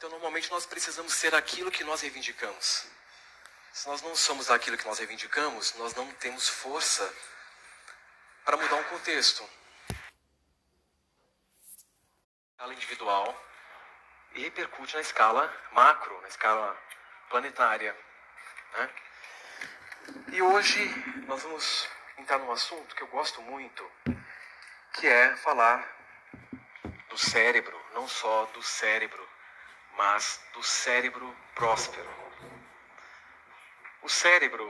Então, normalmente, nós precisamos ser aquilo que nós reivindicamos. Se nós não somos aquilo que nós reivindicamos, nós não temos força para mudar um contexto. Escala individual e repercute na escala macro, na escala planetária. Né? E hoje nós vamos entrar num assunto que eu gosto muito, que é falar do cérebro, não só do cérebro, mas do cérebro próspero. O cérebro,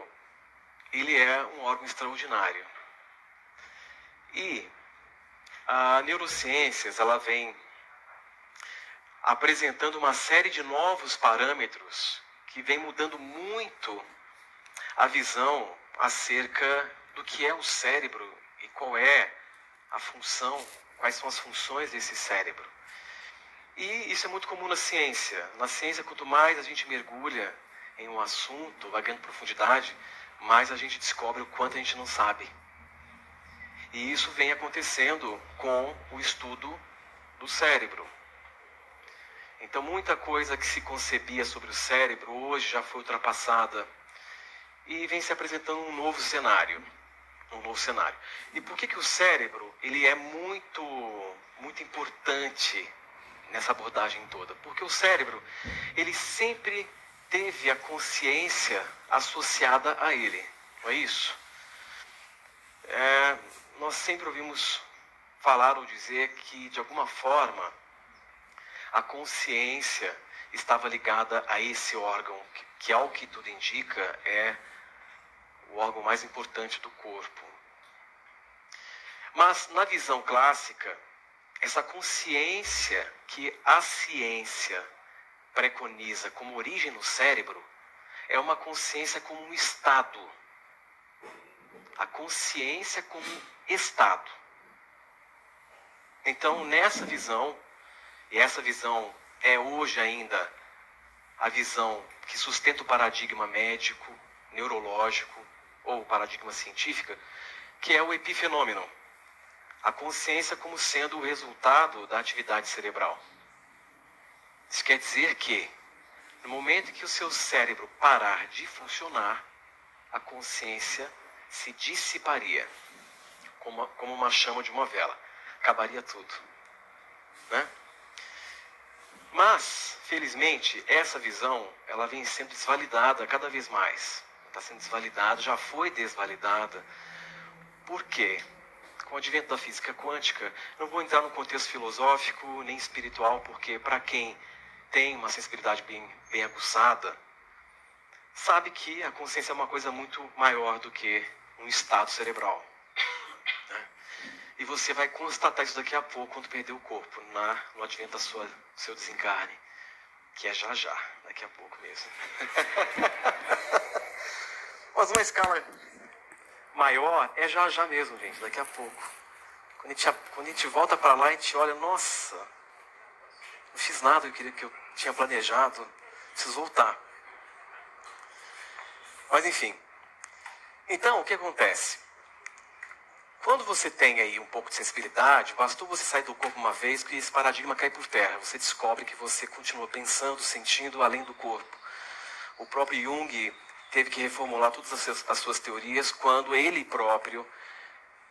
ele é um órgão extraordinário. E a neurociências, ela vem apresentando uma série de novos parâmetros que vem mudando muito a visão acerca do que é o cérebro e qual é a função, quais são as funções desse cérebro. E isso é muito comum na ciência. Na ciência, quanto mais a gente mergulha em um assunto, vai ganhando profundidade, mais a gente descobre o quanto a gente não sabe. E isso vem acontecendo com o estudo do cérebro. Então, muita coisa que se concebia sobre o cérebro hoje já foi ultrapassada e vem se apresentando um novo cenário, um novo cenário. E por que que o cérebro ele é muito muito importante nessa abordagem toda? Porque o cérebro ele sempre teve a consciência associada a ele, não é isso? É, nós sempre ouvimos falar ou dizer que de alguma forma a consciência estava ligada a esse órgão, que, ao que tudo indica é o órgão mais importante do corpo. Mas na visão clássica, essa consciência que a ciência preconiza como origem no cérebro é uma consciência como um estado. A consciência como estado. Então, nessa visão, e essa visão é hoje ainda a visão que sustenta o paradigma médico, neurológico ou paradigma científico, que é o epifenômeno. A consciência como sendo o resultado da atividade cerebral. Isso quer dizer que, no momento que o seu cérebro parar de funcionar, a consciência se dissiparia, como como uma chama de uma vela. Acabaria tudo. Né? Mas, felizmente, essa visão ela vem sendo desvalidada cada vez mais. Está sendo desvalidada, já foi desvalidada. Por quê? Com o advento da física quântica, não vou entrar no contexto filosófico nem espiritual, porque para quem tem uma sensibilidade bem, bem aguçada, sabe que a consciência é uma coisa muito maior do que um estado cerebral. E você vai constatar isso daqui a pouco quando perder o corpo, na, no advento do seu desencarne. Que é já já, daqui a pouco mesmo. Mas uma escala maior é já já mesmo, gente, daqui a pouco. Quando a gente, quando a gente volta para lá, a gente olha, nossa, não fiz nada que eu, que eu tinha planejado, preciso voltar. Mas enfim. Então, o que acontece? Quando você tem aí um pouco de sensibilidade, bastou você sair do corpo uma vez que esse paradigma cai por terra. Você descobre que você continua pensando, sentindo além do corpo. O próprio Jung teve que reformular todas as suas, as suas teorias quando ele próprio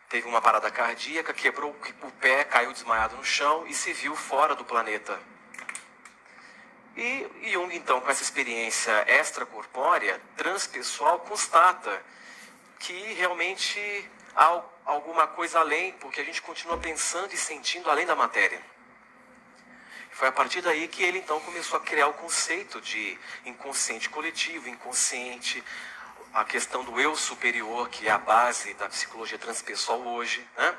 teve uma parada cardíaca, quebrou o pé, caiu desmaiado no chão e se viu fora do planeta. E Jung, então, com essa experiência extracorpórea, transpessoal, constata que realmente há alguma coisa além, porque a gente continua pensando e sentindo além da matéria. Foi a partir daí que ele então começou a criar o conceito de inconsciente coletivo, inconsciente, a questão do eu superior, que é a base da psicologia transpessoal hoje. Né?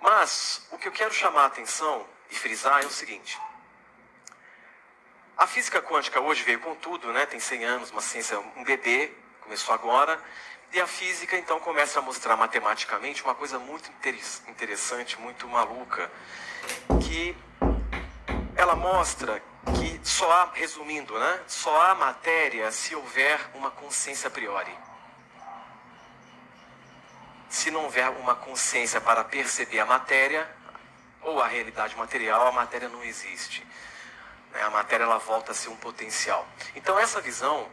Mas o que eu quero chamar a atenção e frisar é o seguinte. A física quântica hoje veio com tudo, né? tem 100 anos, uma ciência, um bebê, começou agora, e a física então começa a mostrar matematicamente uma coisa muito interessante, muito maluca, que ela mostra que só há, resumindo, né, só há matéria se houver uma consciência a priori. Se não houver uma consciência para perceber a matéria ou a realidade material, a matéria não existe. Né? A matéria ela volta a ser um potencial. Então essa visão,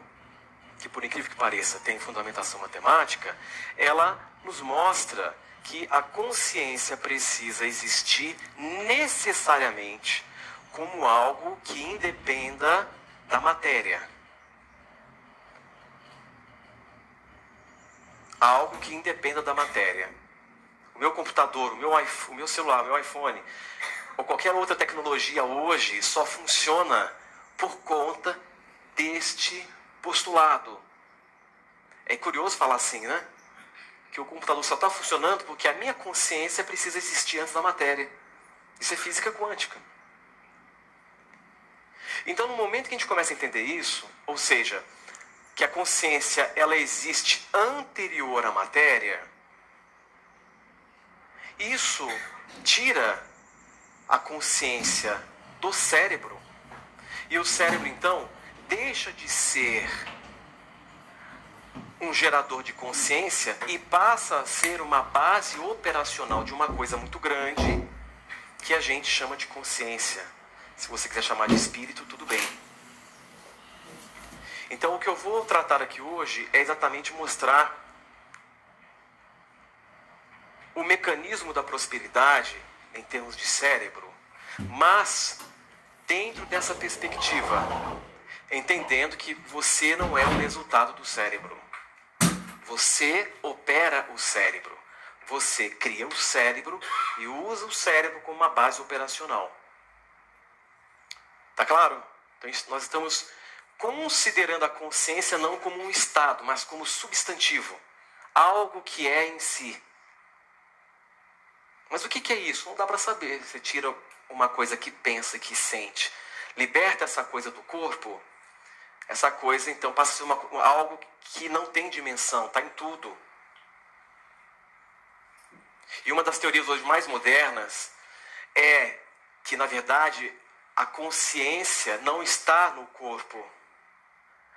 que por incrível que pareça tem fundamentação matemática, ela nos mostra que a consciência precisa existir necessariamente como algo que independa da matéria. Algo que independa da matéria. O meu computador, o meu, iPhone, o meu celular, o meu iPhone, ou qualquer outra tecnologia hoje só funciona por conta deste postulado. É curioso falar assim, né? Que o computador só está funcionando porque a minha consciência precisa existir antes da matéria. Isso é física quântica. Então, no momento que a gente começa a entender isso, ou seja, que a consciência ela existe anterior à matéria, isso tira a consciência do cérebro. E o cérebro, então, deixa de ser um gerador de consciência e passa a ser uma base operacional de uma coisa muito grande que a gente chama de consciência. Se você quiser chamar de espírito, tudo bem. Então, o que eu vou tratar aqui hoje é exatamente mostrar o mecanismo da prosperidade em termos de cérebro, mas dentro dessa perspectiva, entendendo que você não é o resultado do cérebro. Você opera o cérebro. Você cria o cérebro e usa o cérebro como uma base operacional. Tá claro? Então nós estamos considerando a consciência não como um estado, mas como substantivo, algo que é em si. Mas o que, que é isso? Não dá para saber. Você tira uma coisa que pensa, que sente, liberta essa coisa do corpo, essa coisa então passa a ser uma, algo que não tem dimensão, está em tudo. E uma das teorias hoje mais modernas é que, na verdade, a consciência não está no corpo.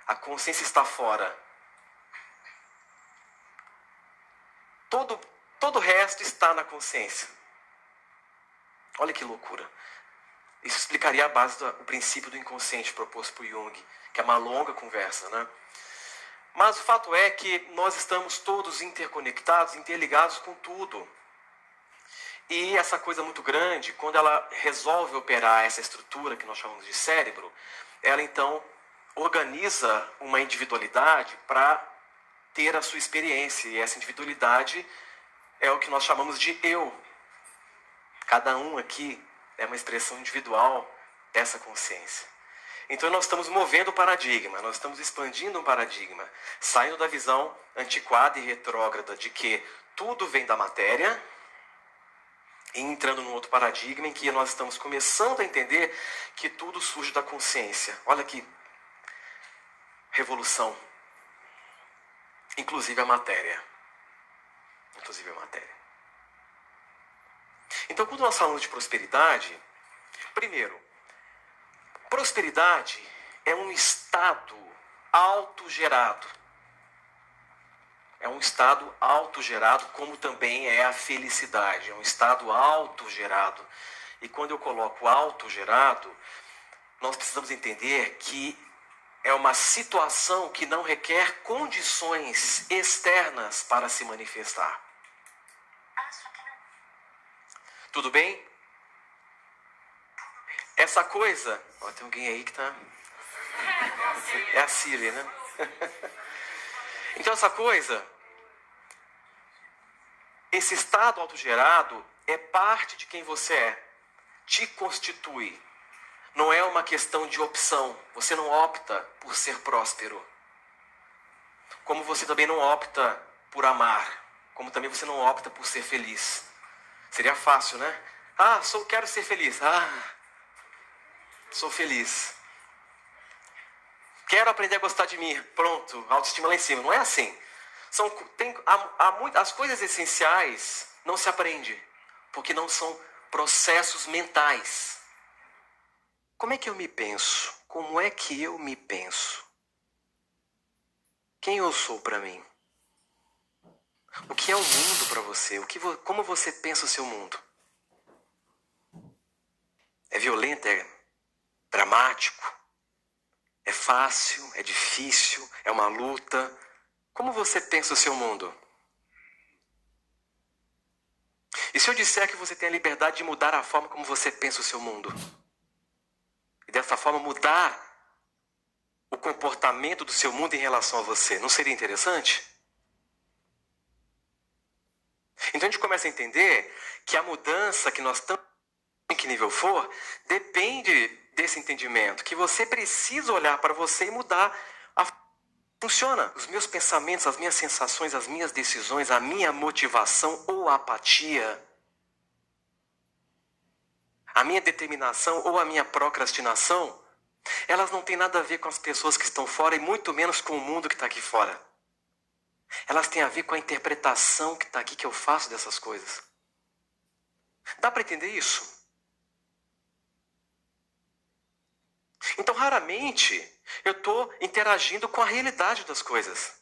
A consciência está fora. Todo, todo o resto está na consciência. Olha que loucura. Isso explicaria a base do princípio do inconsciente proposto por Jung, que é uma longa conversa, né? Mas o fato é que nós estamos todos interconectados, interligados com tudo. E essa coisa muito grande, quando ela resolve operar essa estrutura que nós chamamos de cérebro, ela então organiza uma individualidade para ter a sua experiência. E essa individualidade é o que nós chamamos de eu. Cada um aqui é uma expressão individual dessa consciência. Então nós estamos movendo o paradigma, nós estamos expandindo um paradigma, saindo da visão antiquada e retrógrada de que tudo vem da matéria entrando num outro paradigma em que nós estamos começando a entender que tudo surge da consciência. Olha que revolução. Inclusive a matéria. Inclusive a matéria. Então, quando nós falamos de prosperidade, primeiro, prosperidade é um estado autogerado. É um estado autogerado, como também é a felicidade. É um estado autogerado. E quando eu coloco autogerado, nós precisamos entender que é uma situação que não requer condições externas para se manifestar. Tudo bem? Essa coisa. Ó, tem alguém aí que tá. É a Siri, né? Então, essa coisa. Esse estado autogerado é parte de quem você é. Te constitui. Não é uma questão de opção. Você não opta por ser próspero. Como você também não opta por amar. Como também você não opta por ser feliz. Seria fácil, né? Ah, sou, quero ser feliz. Ah, sou feliz. Quero aprender a gostar de mim. Pronto, autoestima lá em cima. Não é assim. São, tem, há, há muito, as coisas essenciais não se aprende, porque não são processos mentais. Como é que eu me penso? Como é que eu me penso? Quem eu sou para mim? O que é o mundo para você? O que, como você pensa o seu mundo? É violento? É dramático? É fácil, é difícil, é uma luta. Como você pensa o seu mundo? E se eu disser que você tem a liberdade de mudar a forma como você pensa o seu mundo? E dessa forma mudar o comportamento do seu mundo em relação a você, não seria interessante? Então a gente começa a entender que a mudança que nós estamos, em que nível for, depende desse entendimento, que você precisa olhar para você e mudar a funciona. Os meus pensamentos, as minhas sensações, as minhas decisões, a minha motivação ou apatia, a minha determinação ou a minha procrastinação, elas não têm nada a ver com as pessoas que estão fora e muito menos com o mundo que está aqui fora. Elas têm a ver com a interpretação que está aqui que eu faço dessas coisas. Dá para entender isso? Então, raramente eu estou interagindo com a realidade das coisas.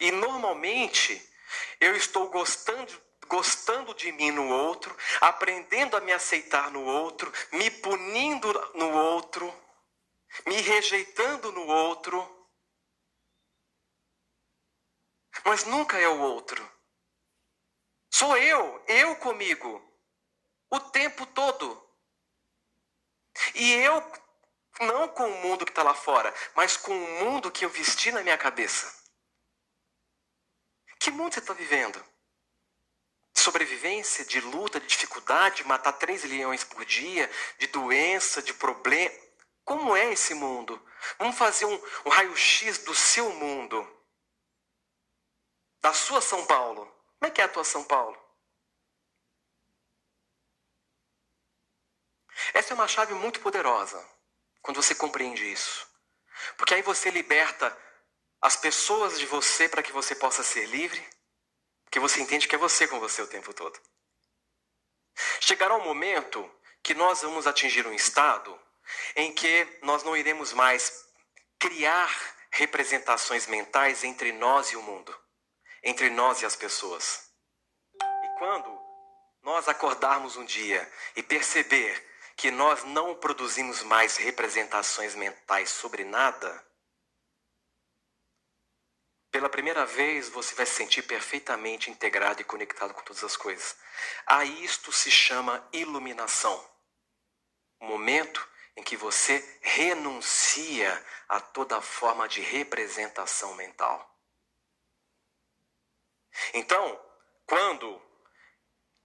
E normalmente eu estou gostando, gostando de mim no outro, aprendendo a me aceitar no outro, me punindo no outro, me rejeitando no outro. Mas nunca é o outro. Sou eu, eu comigo, o tempo todo. E eu, não com o mundo que está lá fora, mas com o mundo que eu vesti na minha cabeça. Que mundo você está vivendo? Sobrevivência, de luta, de dificuldade, de matar três leões por dia, de doença, de problema. Como é esse mundo? Vamos fazer um, um raio-x do seu mundo. Da sua São Paulo. Como é que é a tua São Paulo? Essa é uma chave muito poderosa quando você compreende isso. Porque aí você liberta as pessoas de você para que você possa ser livre, porque você entende que é você com você o tempo todo. Chegará um momento que nós vamos atingir um estado em que nós não iremos mais criar representações mentais entre nós e o mundo, entre nós e as pessoas. E quando nós acordarmos um dia e perceber que nós não produzimos mais representações mentais sobre nada, pela primeira vez você vai se sentir perfeitamente integrado e conectado com todas as coisas. A isto se chama iluminação. O momento em que você renuncia a toda forma de representação mental. Então, quando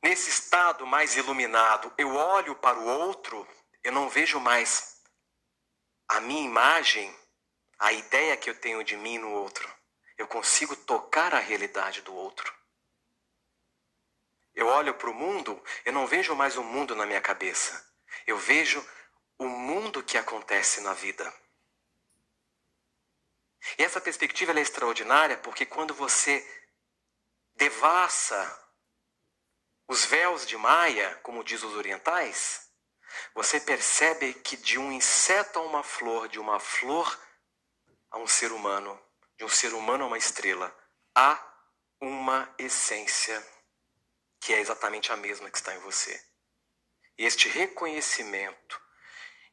Nesse estado mais iluminado, eu olho para o outro, eu não vejo mais a minha imagem, a ideia que eu tenho de mim no outro. Eu consigo tocar a realidade do outro. Eu olho para o mundo, eu não vejo mais o mundo na minha cabeça. Eu vejo o mundo que acontece na vida. E essa perspectiva é extraordinária porque quando você devassa os véus de Maia, como diz os orientais, você percebe que de um inseto a uma flor, de uma flor a um ser humano, de um ser humano a uma estrela, há uma essência que é exatamente a mesma que está em você. E este reconhecimento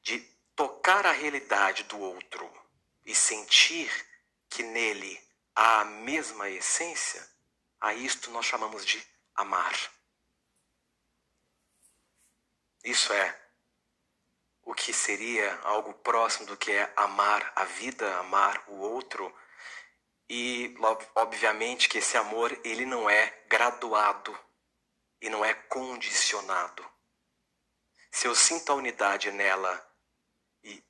de tocar a realidade do outro e sentir que nele há a mesma essência, a isto nós chamamos de amar. Isso é o que seria algo próximo do que é amar a vida, amar o outro. E obviamente que esse amor ele não é graduado e não é condicionado. Se eu sinto a unidade nela e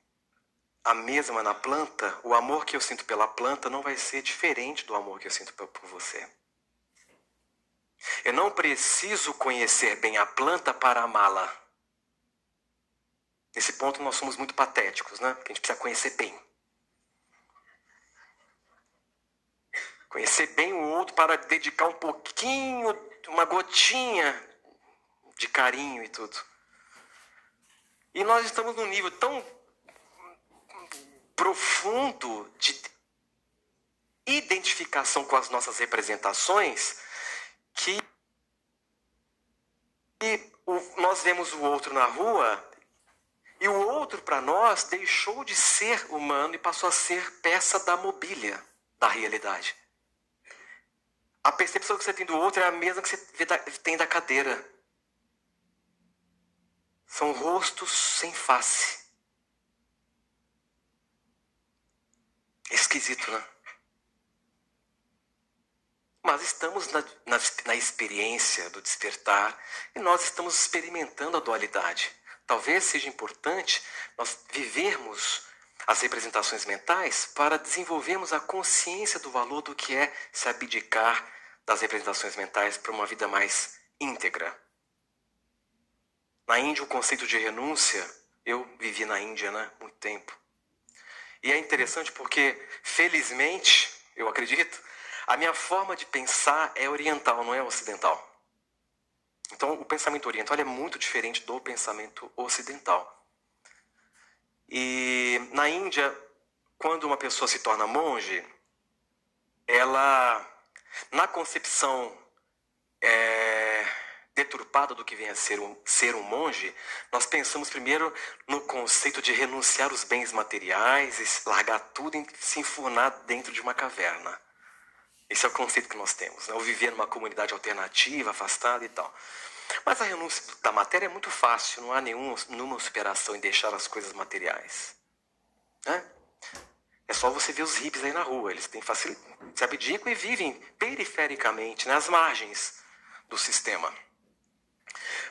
a mesma na planta, o amor que eu sinto pela planta não vai ser diferente do amor que eu sinto por você. Eu não preciso conhecer bem a planta para amá-la. Nesse ponto nós somos muito patéticos, né? Porque a gente precisa conhecer bem. Conhecer bem o outro para dedicar um pouquinho, uma gotinha de carinho e tudo. E nós estamos num nível tão profundo de identificação com as nossas representações que nós vemos o outro na rua E o outro, para nós, deixou de ser humano e passou a ser peça da mobília da realidade. A percepção que você tem do outro é a mesma que você tem da cadeira. São rostos sem face. Esquisito, né? Mas estamos na, na, na, experiência do despertar e nós estamos experimentando a dualidade. Talvez seja importante nós vivermos as representações mentais para desenvolvermos a consciência do valor do que é se abdicar das representações mentais para uma vida mais íntegra. Na Índia, o conceito de renúncia, eu vivi na Índia, né, muito tempo. E é interessante porque, felizmente, eu acredito, a minha forma de pensar é oriental, não é ocidental. Então, o pensamento oriental é muito diferente do pensamento ocidental. E na Índia, quando uma pessoa se torna monge, ela, na concepção é, deturpada do que vem a ser um, ser um monge, nós pensamos primeiro no conceito de renunciar os bens materiais, largar tudo e se enfurnar dentro de uma caverna. Esse é o conceito que nós temos, né? ou viver numa comunidade alternativa, afastada e tal. Mas a renúncia da matéria é muito fácil, não há nenhuma, nenhuma superação em deixar as coisas materiais. Né? É só você ver os hippies aí na rua, eles têm facilidade, se abdicam e vivem perifericamente, nas margens do sistema.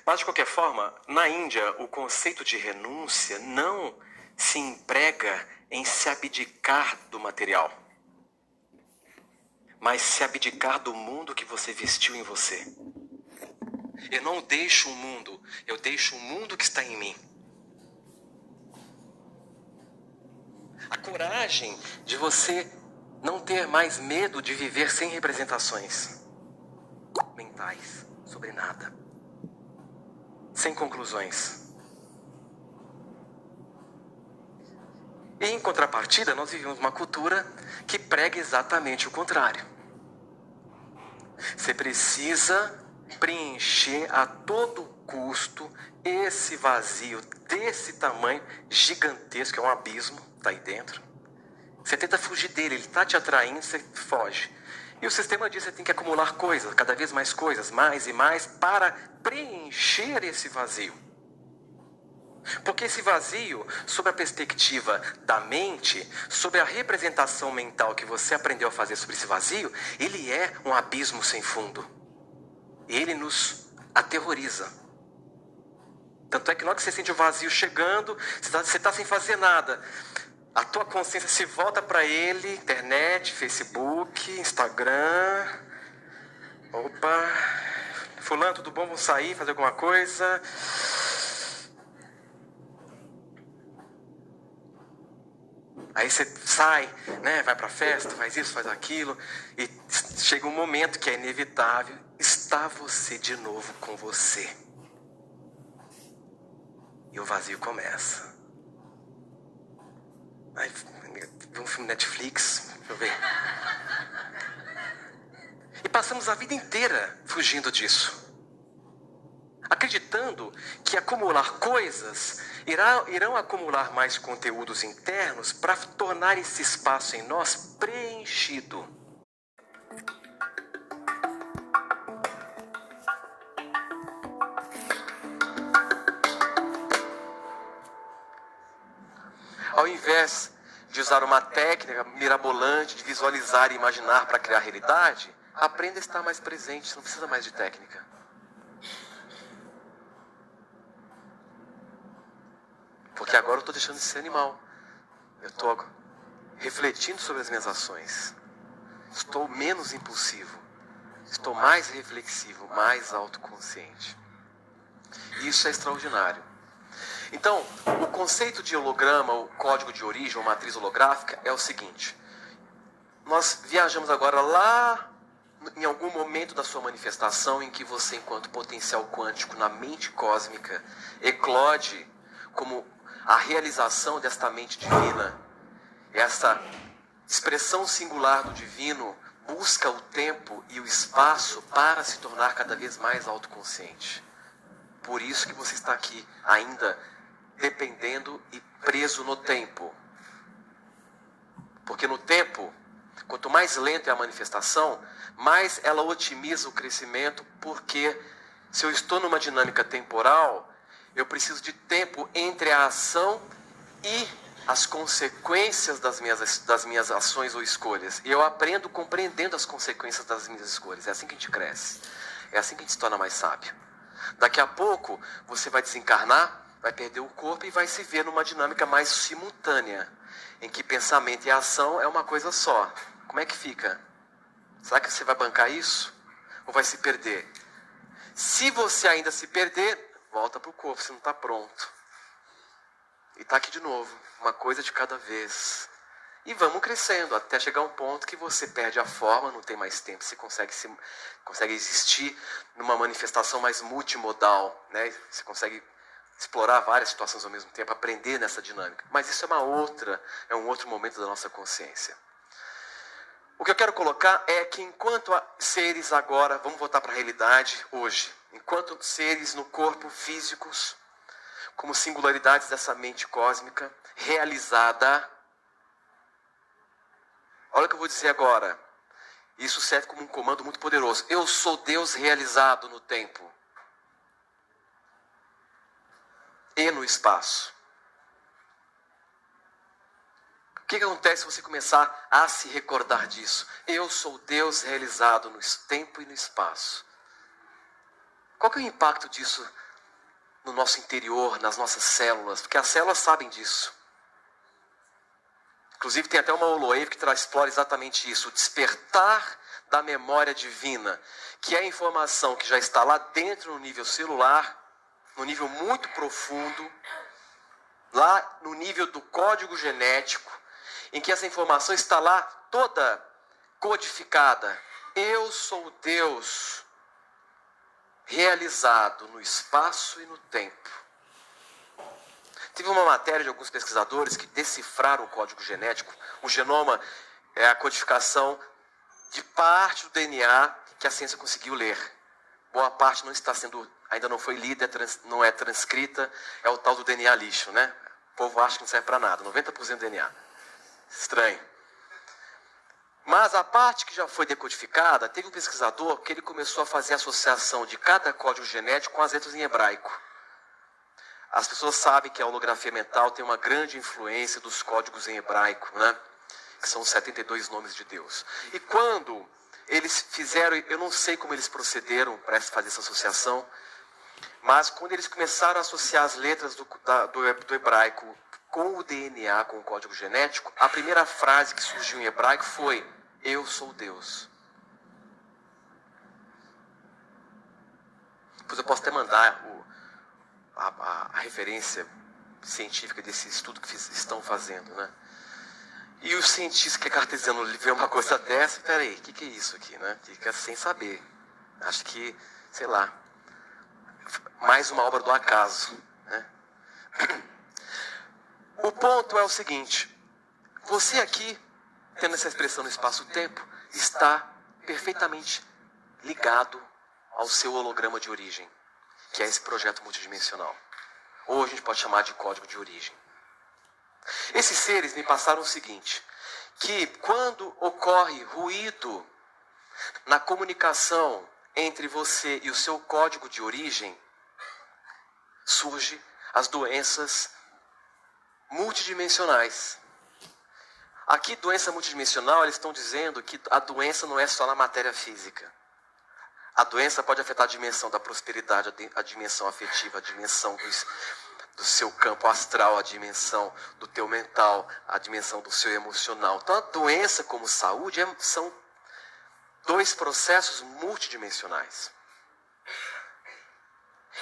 Mas, de qualquer forma, na Índia, o conceito de renúncia não se emprega em se abdicar do material mas se abdicar do mundo que você vestiu em você. Eu não deixo o mundo, eu deixo o mundo que está em mim. A coragem de você não ter mais medo de viver sem representações mentais sobre nada, sem conclusões. E em contrapartida, nós vivemos uma cultura que prega exatamente o contrário. Você precisa preencher a todo custo esse vazio desse tamanho gigantesco, é um abismo, tá aí dentro. Você tenta fugir dele, ele está te atraindo, você foge. E o sistema diz que você tem que acumular coisas, cada vez mais coisas, mais e mais, para preencher esse vazio. Porque esse vazio, sob a perspectiva da mente, sobre a representação mental que você aprendeu a fazer sobre esse vazio, ele é um abismo sem fundo. Ele nos aterroriza. Tanto é que na hora que você sente o vazio chegando, você está tá sem fazer nada. A tua consciência se volta para ele, internet, Facebook, Instagram. Opa, fulano, tudo bom? Vamos sair, fazer alguma coisa. Aí você sai, né, vai para festa, faz isso, faz aquilo, e chega um momento que é inevitável, está você de novo com você. E o vazio começa. Aí, vê um filme Netflix, deixa eu ver. E passamos a vida inteira fugindo disso acreditando que acumular coisas irá, irão acumular mais conteúdos internos para tornar esse espaço em nós preenchido. Ao invés de usar uma técnica mirabolante de visualizar e imaginar para criar realidade, aprenda a estar mais presente, não precisa mais de técnica. Porque agora eu estou deixando de ser animal. Eu estou refletindo sobre as minhas ações. Estou menos impulsivo. Estou mais reflexivo, mais autoconsciente. Isso é extraordinário. Então, o conceito de holograma, o código de origem, ou matriz holográfica, é o seguinte: nós viajamos agora lá em algum momento da sua manifestação em que você, enquanto potencial quântico na mente cósmica, eclode como a realização desta mente divina, essa expressão singular do divino, busca o tempo e o espaço para se tornar cada vez mais autoconsciente. Por isso que você está aqui ainda dependendo e preso no tempo. Porque no tempo, quanto mais lenta é a manifestação, mais ela otimiza o crescimento, porque se eu estou numa dinâmica temporal, eu preciso de tempo entre a ação e as consequências das minhas, das minhas ações ou escolhas. E eu aprendo compreendendo as consequências das minhas escolhas. É assim que a gente cresce. É assim que a gente se torna mais sábio. Daqui a pouco, você vai desencarnar, vai perder o corpo e vai se ver numa dinâmica mais simultânea, em que pensamento e ação é uma coisa só. Como é que fica? Será que você vai bancar isso? Ou vai se perder? Se você ainda se perder, volta para o corpo, você não está pronto. E está aqui de novo, uma coisa de cada vez. E vamos crescendo até chegar um ponto que você perde a forma, não tem mais tempo, você consegue, se, consegue existir numa manifestação mais multimodal, né? você consegue explorar várias situações ao mesmo tempo, aprender nessa dinâmica. Mas isso é uma outra, é um outro momento da nossa consciência. O que eu quero colocar é que enquanto seres agora, vamos voltar para a realidade hoje, enquanto seres no corpo físicos, como singularidades dessa mente cósmica realizada, olha o que eu vou dizer agora. Isso serve como um comando muito poderoso. Eu sou Deus realizado no tempo e no espaço. O que, que acontece se você começar a se recordar disso? Eu sou Deus realizado no tempo e no espaço. Qual que é o impacto disso no nosso interior, nas nossas células? Porque as células sabem disso. Inclusive tem até uma holoave que explora exatamente isso, o despertar da memória divina, que é a informação que já está lá dentro no nível celular, no nível muito profundo, lá no nível do código genético, em que essa informação está lá toda codificada. Eu sou Deus realizado no espaço e no tempo. Teve uma matéria de alguns pesquisadores que decifraram o código genético. O genoma é a codificação de parte do DNA que a ciência conseguiu ler. Boa parte não está sendo, ainda não foi lida, é não é transcrita, é o tal do DNA lixo, né? O povo acha que não serve para nada, 90% do DNA. Estranho. Mas a parte que já foi decodificada, teve um pesquisador que ele começou a fazer associação de cada código genético com as letras em hebraico. As pessoas sabem que a holografia mental tem uma grande influência dos códigos em hebraico, né? que são os 72 nomes de Deus. E quando eles fizeram, eu não sei como eles procederam para fazer essa associação, mas quando eles começaram a associar as letras do, da, do, do hebraico com o DNA, com o código genético, a primeira frase que surgiu em hebraico foi: Eu sou Deus. Depois eu posso até mandar o, a, a, a, referência científica desse estudo que fiz, estão fazendo, né? E o cientista que é cartesiano vê uma coisa dessa, peraí, o que, que é isso aqui, né? Fica sem saber. Acho que, sei lá, mais uma obra do acaso, né? O ponto é o seguinte: você aqui, tendo essa expressão no espaço-tempo, está perfeitamente ligado ao seu holograma de origem, que é esse projeto multidimensional. Ou a gente pode chamar de código de origem. Esses seres me passaram o seguinte: que quando ocorre ruído na comunicação entre você e o seu código de origem, surge as doenças multidimensionais. Aqui, doença multidimensional, eles estão dizendo que a doença não é só na matéria física. A doença pode afetar a dimensão da prosperidade, a dimensão afetiva, a dimensão do, do seu campo astral, a dimensão do teu mental, a dimensão do seu emocional. Então, a doença como saúde é, são dois processos multidimensionais.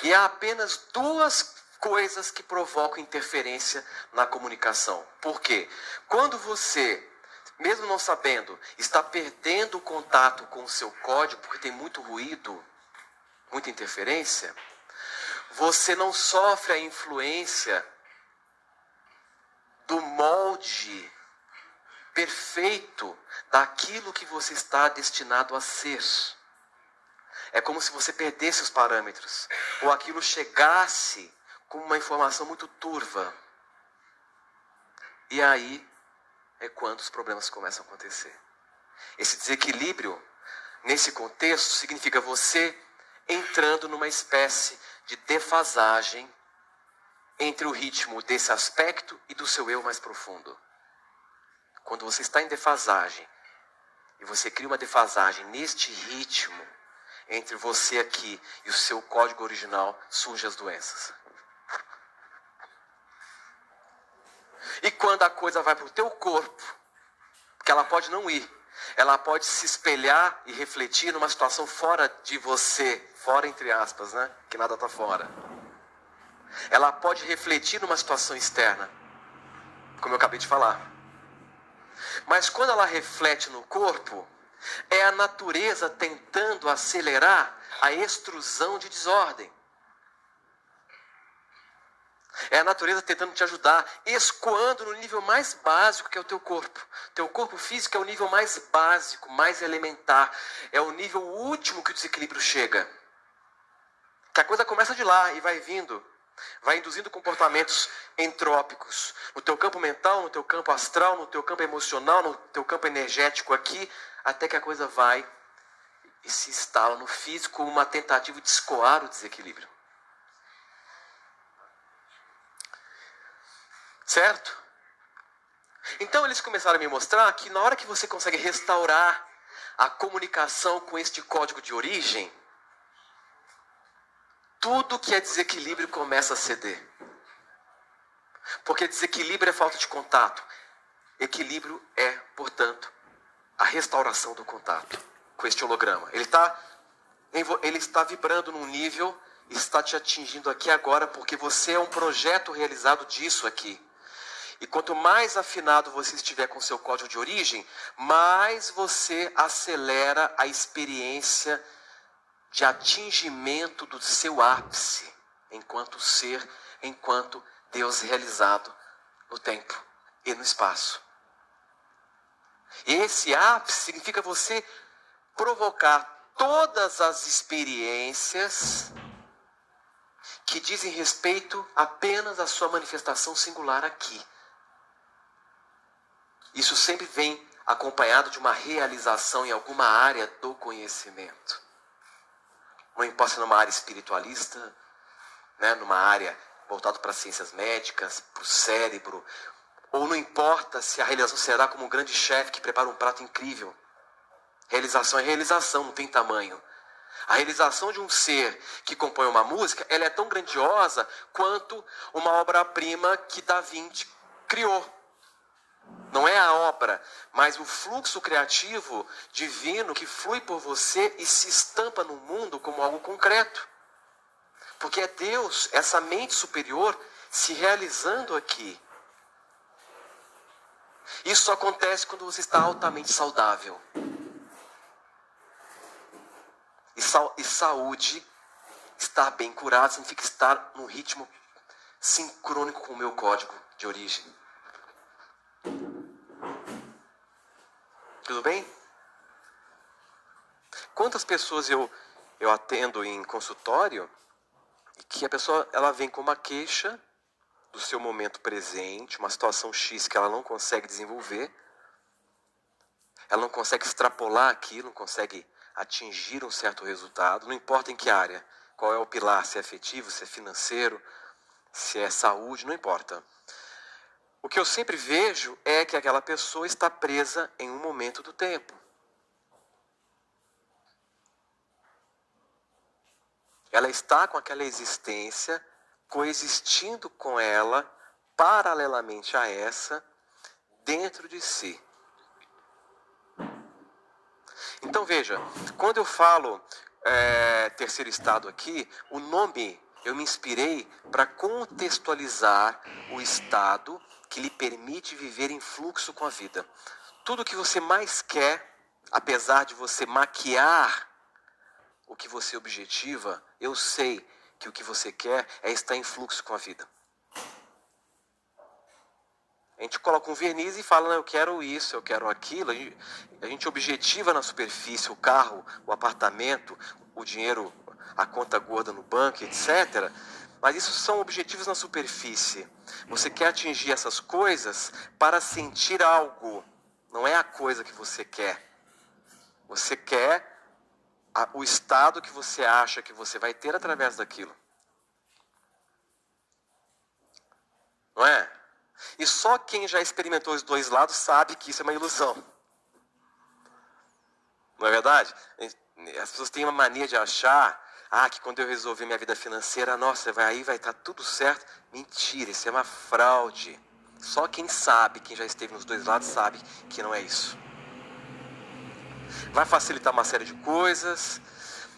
E há apenas duas coisas que provocam interferência na comunicação. Por quê? Quando você, mesmo não sabendo, está perdendo o contato com o seu código, porque tem muito ruído, muita interferência, você não sofre a influência do molde perfeito daquilo que você está destinado a ser. É como se você perdesse os parâmetros, ou aquilo chegasse com uma informação muito turva. E aí é quando os problemas começam a acontecer. Esse desequilíbrio, nesse contexto, significa você entrando numa espécie de defasagem entre o ritmo desse aspecto e do seu eu mais profundo. Quando você está em defasagem e você cria uma defasagem neste ritmo entre você aqui e o seu código original, surgem as doenças. E quando a coisa vai para o teu corpo, que ela pode não ir, ela pode se espelhar e refletir numa situação fora de você, fora entre aspas, né? Que nada está fora. Ela pode refletir numa situação externa, como eu acabei de falar. Mas quando ela reflete no corpo, é a natureza tentando acelerar a extrusão de desordem. É a natureza tentando te ajudar, escoando no nível mais básico que é o teu corpo. Teu corpo físico é o nível mais básico, mais elementar. É o nível último que o desequilíbrio chega. Que a coisa começa de lá e vai vindo. Vai induzindo comportamentos entrópicos. No teu campo mental, no teu campo astral, no teu campo emocional, no teu campo energético aqui, até que a coisa vai e se instala no físico uma tentativa de escoar o desequilíbrio. Certo? Então eles começaram a me mostrar que na hora que você consegue restaurar a comunicação com este código de origem, tudo que é desequilíbrio começa a ceder. Porque desequilíbrio é falta de contato. Equilíbrio é, portanto, a restauração do contato com este holograma. Ele, tá, ele está vibrando num nível, está te atingindo aqui agora, porque você é um projeto realizado disso aqui. E quanto mais afinado você estiver com seu código de origem, mais você acelera a experiência de atingimento do seu ápice enquanto ser, enquanto Deus realizado no tempo e no espaço. E esse ápice significa você provocar todas as experiências que dizem respeito apenas à sua manifestação singular aqui. Isso sempre vem acompanhado de uma realização em alguma área do conhecimento. Não importa se numa área espiritualista, né, numa área voltada para ciências médicas, para o cérebro, ou não importa se a realização será como um grande chefe que prepara um prato incrível. Realização é realização, não tem tamanho. A realização de um ser que compõe uma música, ela é tão grandiosa quanto uma obra-prima que Da Vinci criou. Não é a obra, mas o fluxo criativo divino que flui por você e se estampa no mundo como algo concreto. Porque é Deus, essa mente superior, se realizando aqui. Isso acontece quando você está altamente saudável. E, sa e saúde, estar bem curado, significa estar num ritmo sincrônico com o meu código de origem. Tudo bem? Quantas pessoas eu, eu atendo em consultório e que a pessoa ela vem com uma queixa do seu momento presente, uma situação X que ela não consegue desenvolver, ela não consegue extrapolar aquilo, não consegue atingir um certo resultado, não importa em que área, qual é o pilar, se é afetivo, se é financeiro, se é saúde, não importa. O que eu sempre vejo é que aquela pessoa está presa em um momento do tempo. Ela está com aquela existência, coexistindo com ela, paralelamente a essa, dentro de si. Então veja, quando eu falo é, terceiro estado aqui, o nome eu me inspirei para contextualizar o estado que lhe permite viver em fluxo com a vida. Tudo que você mais quer, apesar de você maquiar o que você objetiva, eu sei que o que você quer é estar em fluxo com a vida. A gente coloca um verniz e fala, eu quero isso, eu quero aquilo. A gente objetiva na superfície o carro, o apartamento, o dinheiro, a conta gorda no banco, etc. Mas isso são objetivos na superfície. Você quer atingir essas coisas para sentir algo. Não é a coisa que você quer. Você quer a, o estado que você acha que você vai ter através daquilo. Não é? E só quem já experimentou os dois lados sabe que isso é uma ilusão. Não é verdade? As pessoas têm uma mania de achar ah, que quando eu resolver minha vida financeira, nossa, vai, aí vai estar tá tudo certo. Mentira, isso é uma fraude. Só quem sabe, quem já esteve nos dois lados, sabe que não é isso. Vai facilitar uma série de coisas,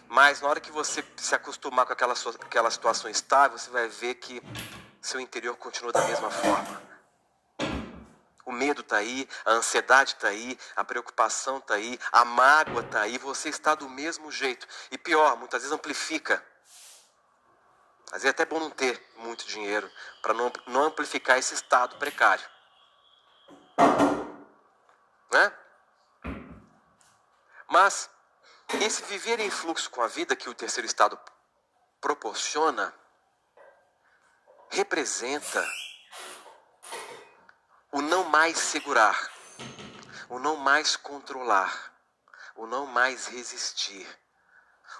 mas na hora que você se acostumar com aquela, sua, aquela situação estável, você vai ver que seu interior continua da mesma forma. O medo está aí, a ansiedade está aí, a preocupação está aí, a mágoa está aí, você está do mesmo jeito. E pior, muitas vezes amplifica. Às vezes é até bom não ter muito dinheiro para não, não amplificar esse estado precário. Né? Mas esse viver em fluxo com a vida que o terceiro estado proporciona representa o não mais segurar, o não mais controlar, o não mais resistir,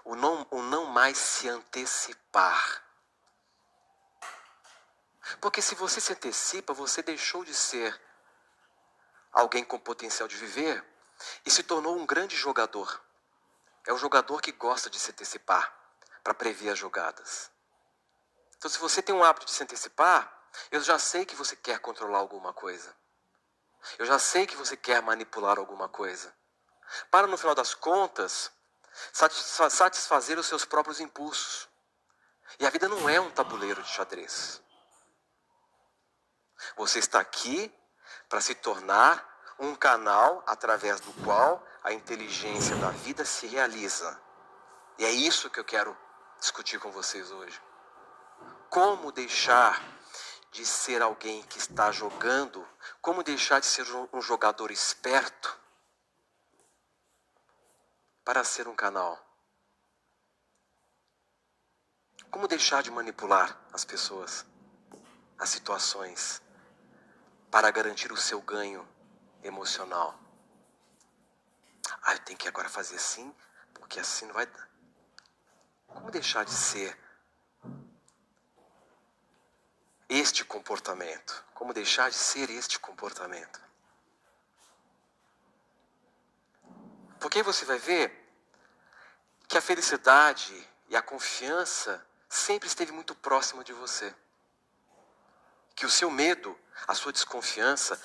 o não, o não mais se antecipar. Porque se você se antecipa, você deixou de ser alguém com potencial de viver e se tornou um grande jogador. É o jogador que gosta de se antecipar para prever as jogadas. Então, se você tem um hábito de se antecipar, eu já sei que você quer controlar alguma coisa. Eu já sei que você quer manipular alguma coisa. Para, no final das contas, satisfazer os seus próprios impulsos. E a vida não é um tabuleiro de xadrez. Você está aqui para se tornar um canal através do qual a inteligência da vida se realiza. E é isso que eu quero discutir com vocês hoje. Como deixar de ser alguém que está jogando, como deixar de ser um jogador esperto para ser um canal? Como deixar de manipular as pessoas, as situações, para garantir o seu ganho emocional? Ah, eu tenho que agora fazer assim, porque assim não vai dar. Como deixar de ser este comportamento? Como deixar de ser este comportamento? Porque você vai ver que a felicidade e a confiança sempre esteve muito próxima de você. Que o seu medo, a sua desconfiança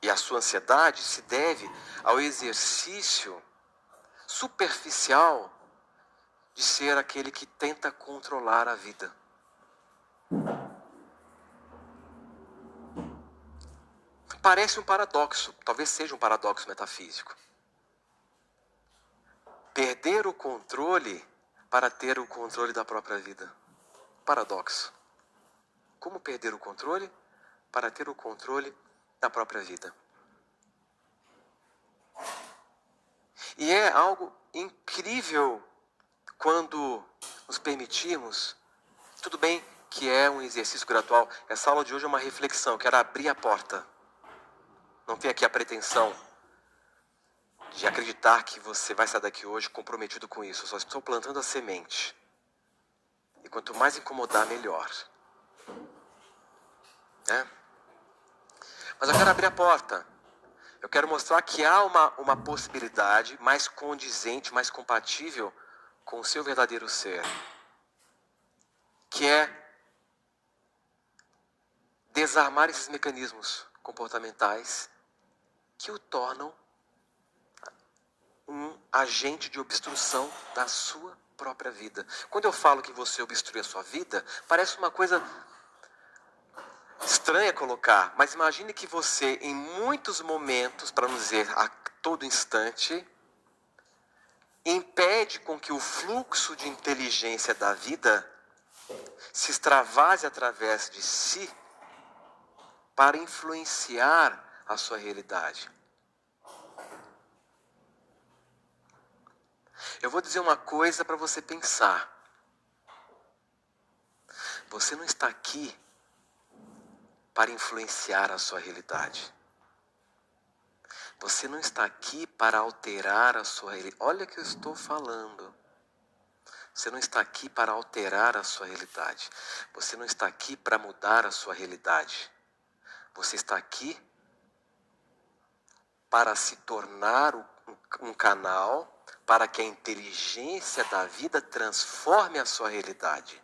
e a sua ansiedade se deve ao exercício superficial de ser aquele que tenta controlar a vida. Parece um paradoxo, talvez seja um paradoxo metafísico. Perder o controle para ter o controle da própria vida. Paradoxo. Como perder o controle para ter o controle da própria vida? E é algo incrível quando nos permitirmos, tudo bem que é um exercício gradual, essa aula de hoje é uma reflexão, quero abrir a porta não tem aqui a pretensão de acreditar que você vai sair daqui hoje comprometido com isso. Eu só estou plantando a semente. E quanto mais incomodar, melhor. Né? Mas eu quero abrir a porta. Eu quero mostrar que há uma, uma possibilidade mais condizente, mais compatível com o seu verdadeiro ser. Que é desarmar esses mecanismos comportamentais que o tornam um agente de obstrução da sua própria vida. Quando eu falo que você obstrui a sua vida, parece uma coisa estranha colocar, mas imagine que você, em muitos momentos, para não dizer a todo instante, impede com que o fluxo de inteligência da vida se extravase através de si para influenciar a sua realidade. Eu vou dizer uma coisa para você pensar. Você não está aqui para influenciar a sua realidade. Você não está aqui para alterar a sua realidade. Olha o que eu estou falando. Você não está aqui para alterar a sua realidade. Você não está aqui para mudar a sua realidade. Você está aqui para se tornar um canal para que a inteligência da vida transforme a sua realidade.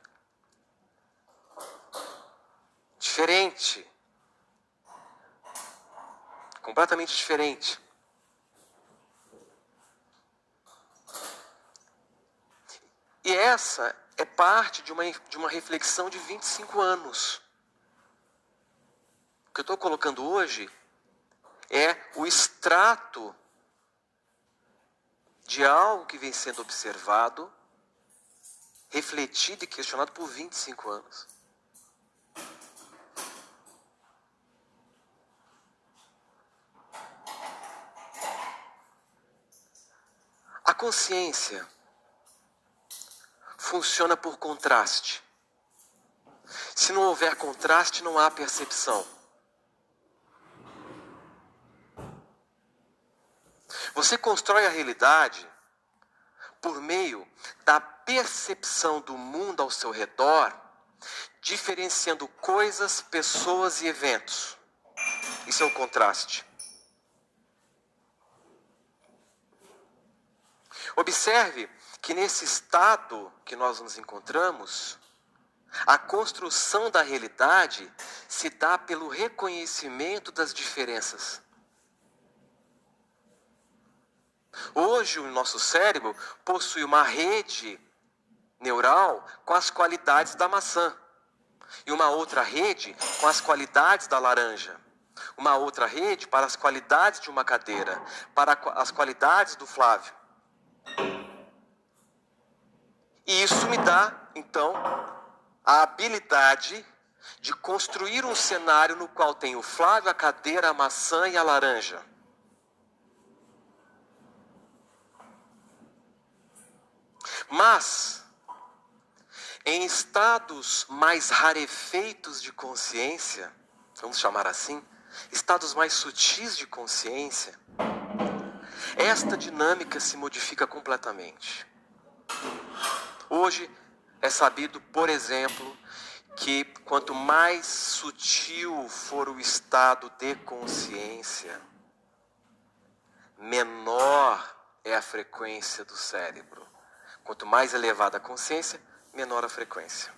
Diferente. Completamente diferente. E essa é parte de uma, de uma reflexão de 25 anos. O que eu estou colocando hoje é o extrato de algo que vem sendo observado, refletido e questionado por 25 anos. A consciência funciona por contraste. Se não houver contraste, não há percepção. Você constrói a realidade por meio da percepção do mundo ao seu redor, diferenciando coisas, pessoas e eventos. Isso é o contraste. Observe que nesse estado que nós nos encontramos, a construção da realidade se dá pelo reconhecimento das diferenças. Hoje, o nosso cérebro possui uma rede neural com as qualidades da maçã, e uma outra rede com as qualidades da laranja, uma outra rede para as qualidades de uma cadeira, para as qualidades do Flávio. E isso me dá, então, a habilidade de construir um cenário no qual tem o Flávio, a cadeira, a maçã e a laranja. Mas, em estados mais rarefeitos de consciência, vamos chamar assim, estados mais sutis de consciência, esta dinâmica se modifica completamente. Hoje é sabido, por exemplo, que quanto mais sutil for o estado de consciência, menor é a frequência do cérebro. Quanto mais elevada a consciência, menor a frequência.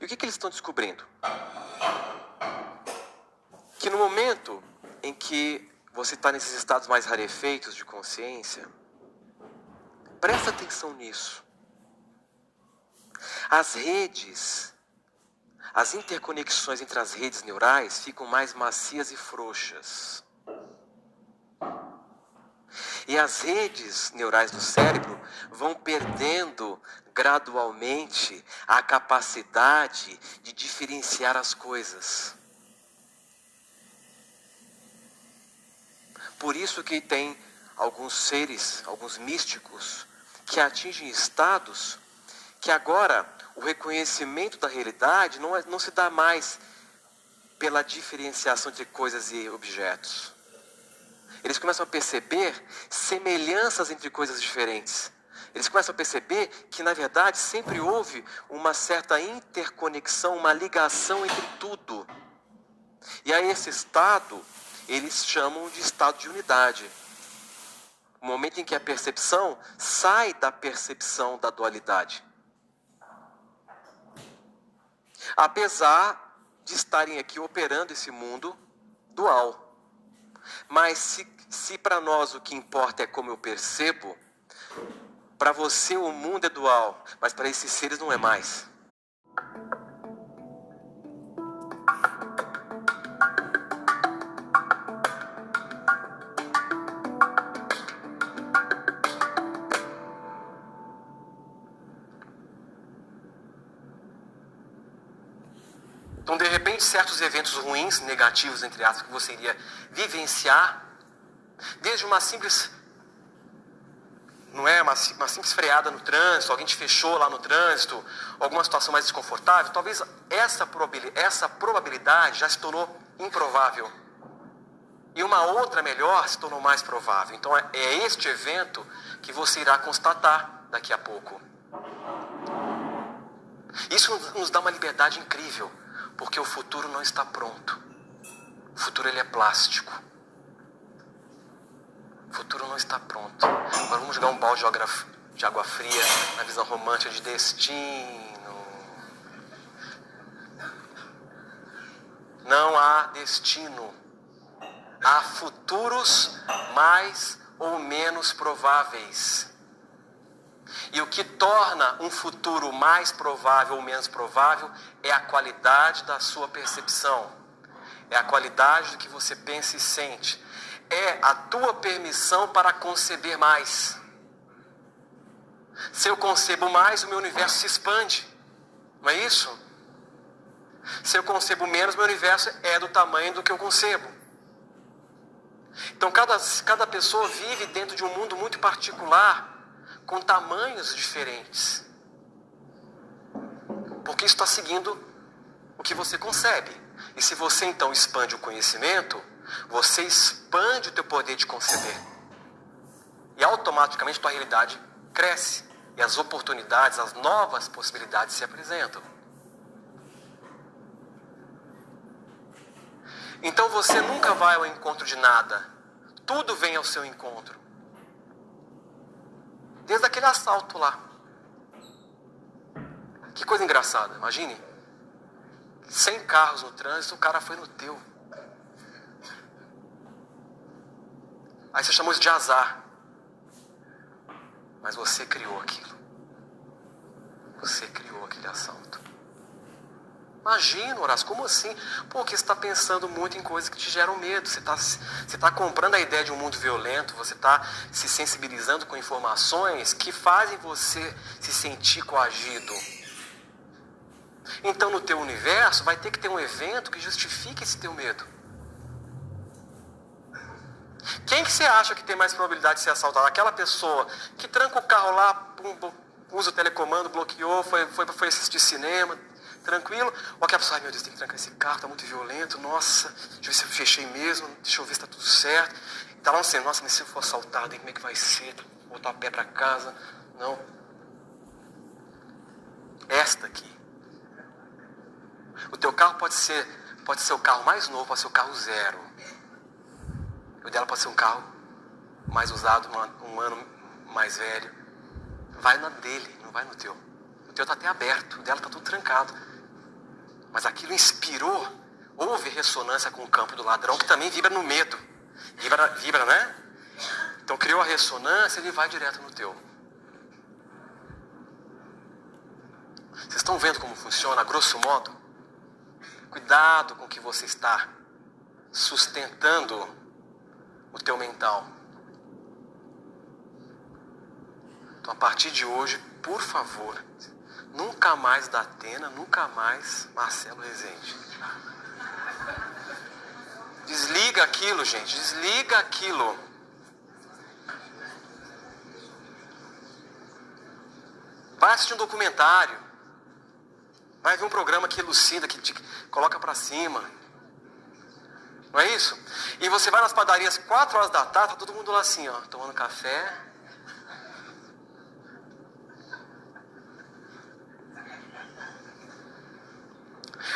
E o que, que eles estão descobrindo? Que no momento em que você está nesses estados mais rarefeitos de consciência, Presta atenção nisso. As redes, as interconexões entre as redes neurais ficam mais macias e frouxas. E as redes neurais do cérebro vão perdendo gradualmente a capacidade de diferenciar as coisas. Por isso que tem alguns seres, alguns místicos, que atingem estados que agora o reconhecimento da realidade não, é, não se dá mais pela diferenciação de coisas e objetos. Eles começam a perceber semelhanças entre coisas diferentes. Eles começam a perceber que, na verdade, sempre houve uma certa interconexão, uma ligação entre tudo. E a esse estado, eles chamam de estado de unidade. O momento em que a percepção sai da percepção da dualidade. Apesar de estarem aqui operando esse mundo dual. Mas se, se para nós o que importa é como eu percebo, para você o mundo é dual, mas para esses seres não é mais. Certos eventos ruins, negativos, entre aspas, que você iria vivenciar, desde uma simples não é uma, uma simples freada no trânsito, alguém te fechou lá no trânsito, alguma situação mais desconfortável, talvez essa essa probabilidade já se tornou improvável. E uma outra melhor se tornou mais provável. Então é, é este evento que você irá constatar daqui a pouco. Isso nos dá uma liberdade incrível, porque o futuro não está pronto. O futuro ele é plástico. O futuro não está pronto. Agora vamos jogar um balde de água fria na visão romântica de destino. Não há destino. Há futuros mais ou menos prováveis. E o que torna um futuro mais provável ou menos provável é a qualidade da sua percepção, é a qualidade do que você pensa e sente, é a tua permissão para conceber mais. Se eu concebo mais, o meu universo se expande, não é isso? Se eu concebo menos, meu universo é do tamanho do que eu concebo. Então, cada, cada pessoa vive dentro de um mundo muito particular com tamanhos diferentes. Porque está seguindo o que você concebe. E se você então expande o conhecimento, você expande o teu poder de conceber. E automaticamente tua realidade cresce. E as oportunidades, as novas possibilidades se apresentam. Então você nunca vai ao encontro de nada. Tudo vem ao seu encontro. Desde aquele assalto lá. Que coisa engraçada, imagine. Sem carros no trânsito, o cara foi no teu. Aí você chamou isso de azar. Mas você criou aquilo. Você criou aquele assalto. Imagina, Horácio, como assim? Porque você está pensando muito em coisas que te geram medo. Você está você tá comprando a ideia de um mundo violento, você está se sensibilizando com informações que fazem você se sentir coagido. Então, no teu universo, vai ter que ter um evento que justifique esse teu medo. Quem que você acha que tem mais probabilidade de ser assaltado? Aquela pessoa que tranca o carro lá, usa o telecomando, bloqueou, foi, foi, foi assistir cinema, tranquilo. Ou aquela pessoa, ai meu Deus, tem que trancar esse carro, está muito violento, nossa, deixa eu ver se eu fechei mesmo, deixa eu ver se está tudo certo. Está lá um assim, nossa, mas se eu for assaltado, como é que vai ser? Voltar a pé para casa? Não. Esta aqui. O teu carro pode ser, pode ser o carro mais novo, pode ser o carro zero. O dela pode ser um carro mais usado, um ano mais velho. Vai na dele, não vai no teu. O teu está até aberto, o dela está tudo trancado. Mas aquilo inspirou, houve ressonância com o campo do ladrão, que também vibra no medo. Vibra, vibra né? Então criou a ressonância, ele vai direto no teu. Vocês estão vendo como funciona, grosso modo? Cuidado com o que você está sustentando o teu mental. Então, a partir de hoje, por favor, Nunca mais da Atena, nunca mais Marcelo Rezende. Desliga aquilo, gente. Desliga aquilo. Vai assistir um documentário. Vai ver um programa que elucida, que te coloca para cima. Não é isso? E você vai nas padarias 4 horas da tarde, tá todo mundo lá assim, ó, tomando café,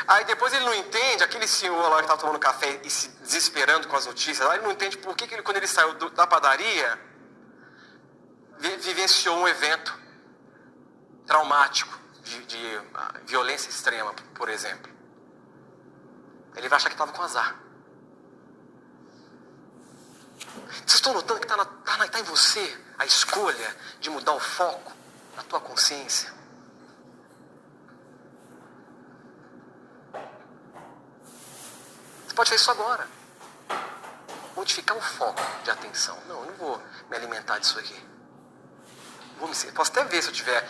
Aí depois ele não entende, aquele senhor lá que estava tomando café e se desesperando com as notícias, ele não entende por que, que ele, quando ele saiu do, da padaria, vivenciou um evento traumático, de, de uh, violência extrema, por exemplo. Ele vai achar que estava com azar. Vocês estão notando que está tá, tá em você a escolha de mudar o foco na tua consciência? Pode fazer isso agora. Modificar o foco de atenção. Não, eu não vou me alimentar disso aqui. Vou me, posso até ver se eu tiver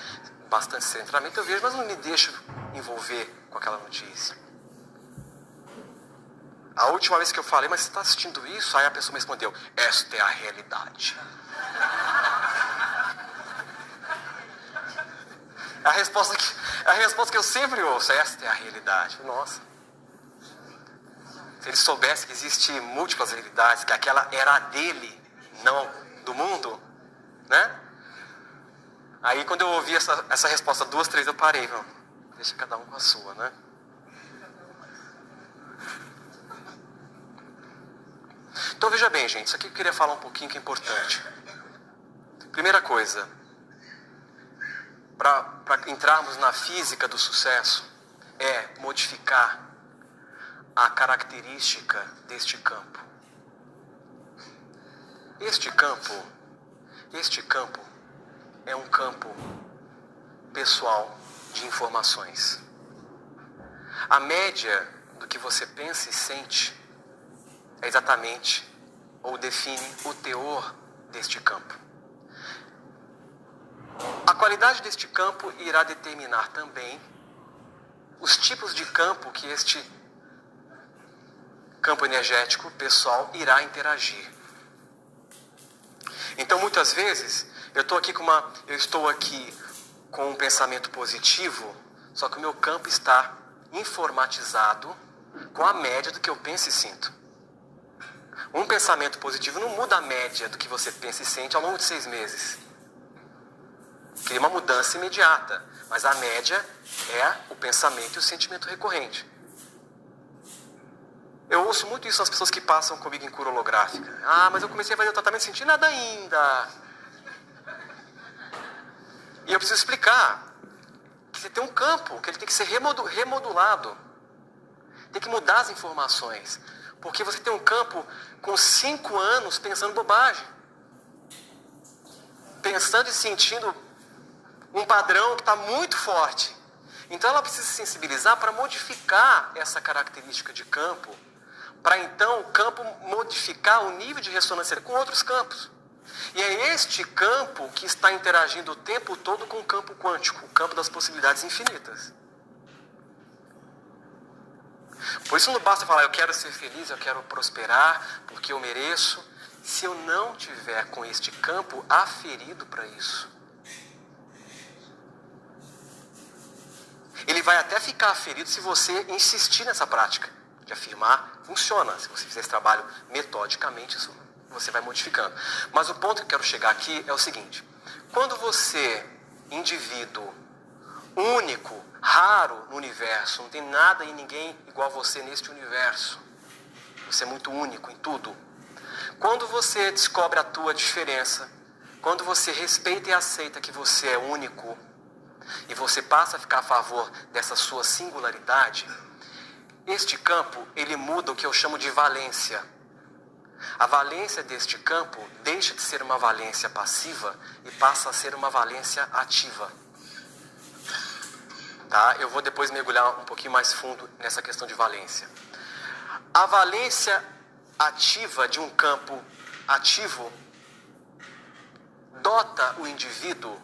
bastante centramento, eu vejo, mas não me deixo envolver com aquela notícia. A última vez que eu falei, mas você está assistindo isso? Aí a pessoa me respondeu: Esta é a realidade. A resposta que, a resposta que eu sempre ouço, esta é a realidade. Nossa. Se ele soubesse que existem múltiplas realidades, que aquela era a dele, não do mundo, né? Aí quando eu ouvi essa, essa resposta duas, três, eu parei, não. Deixa cada um com a sua, né? Então veja bem, gente, isso aqui eu queria falar um pouquinho que é importante. Primeira coisa, para entrarmos na física do sucesso, é modificar a característica deste campo. Este campo, este campo é um campo pessoal de informações. A média do que você pensa e sente é exatamente ou define o teor deste campo. A qualidade deste campo irá determinar também os tipos de campo que este campo energético pessoal irá interagir. Então, muitas vezes, eu estou aqui com uma, eu estou aqui com um pensamento positivo, só que o meu campo está informatizado com a média do que eu penso e sinto. Um pensamento positivo não muda a média do que você pensa e sente ao longo de seis meses. Cria uma mudança imediata, mas a média é o pensamento e o sentimento recorrente. Eu ouço muito isso das pessoas que passam comigo em cura holográfica. Ah, mas eu comecei a fazer o tratamento e senti nada ainda. E eu preciso explicar que você tem um campo, que ele tem que ser remodulado. Tem que mudar as informações. Porque você tem um campo com cinco anos pensando bobagem. Pensando e sentindo um padrão que está muito forte. Então ela precisa se sensibilizar para modificar essa característica de campo, para então o campo modificar o nível de ressonância com outros campos. E é este campo que está interagindo o tempo todo com o campo quântico, o campo das possibilidades infinitas. Por isso não basta falar, eu quero ser feliz, eu quero prosperar, porque eu mereço, se eu não tiver com este campo aferido para isso. Ele vai até ficar aferido se você insistir nessa prática de afirmar, funciona. Se você fizer esse trabalho metodicamente, isso você vai modificando. Mas o ponto que eu quero chegar aqui é o seguinte: quando você, indivíduo único, raro no universo, não tem nada e ninguém igual a você neste universo, você é muito único em tudo. Quando você descobre a tua diferença, quando você respeita e aceita que você é único, e você passa a ficar a favor dessa sua singularidade, este campo ele muda o que eu chamo de valência. A valência deste campo deixa de ser uma valência passiva e passa a ser uma valência ativa. Tá? Eu vou depois mergulhar um pouquinho mais fundo nessa questão de valência. A valência ativa de um campo ativo dota o indivíduo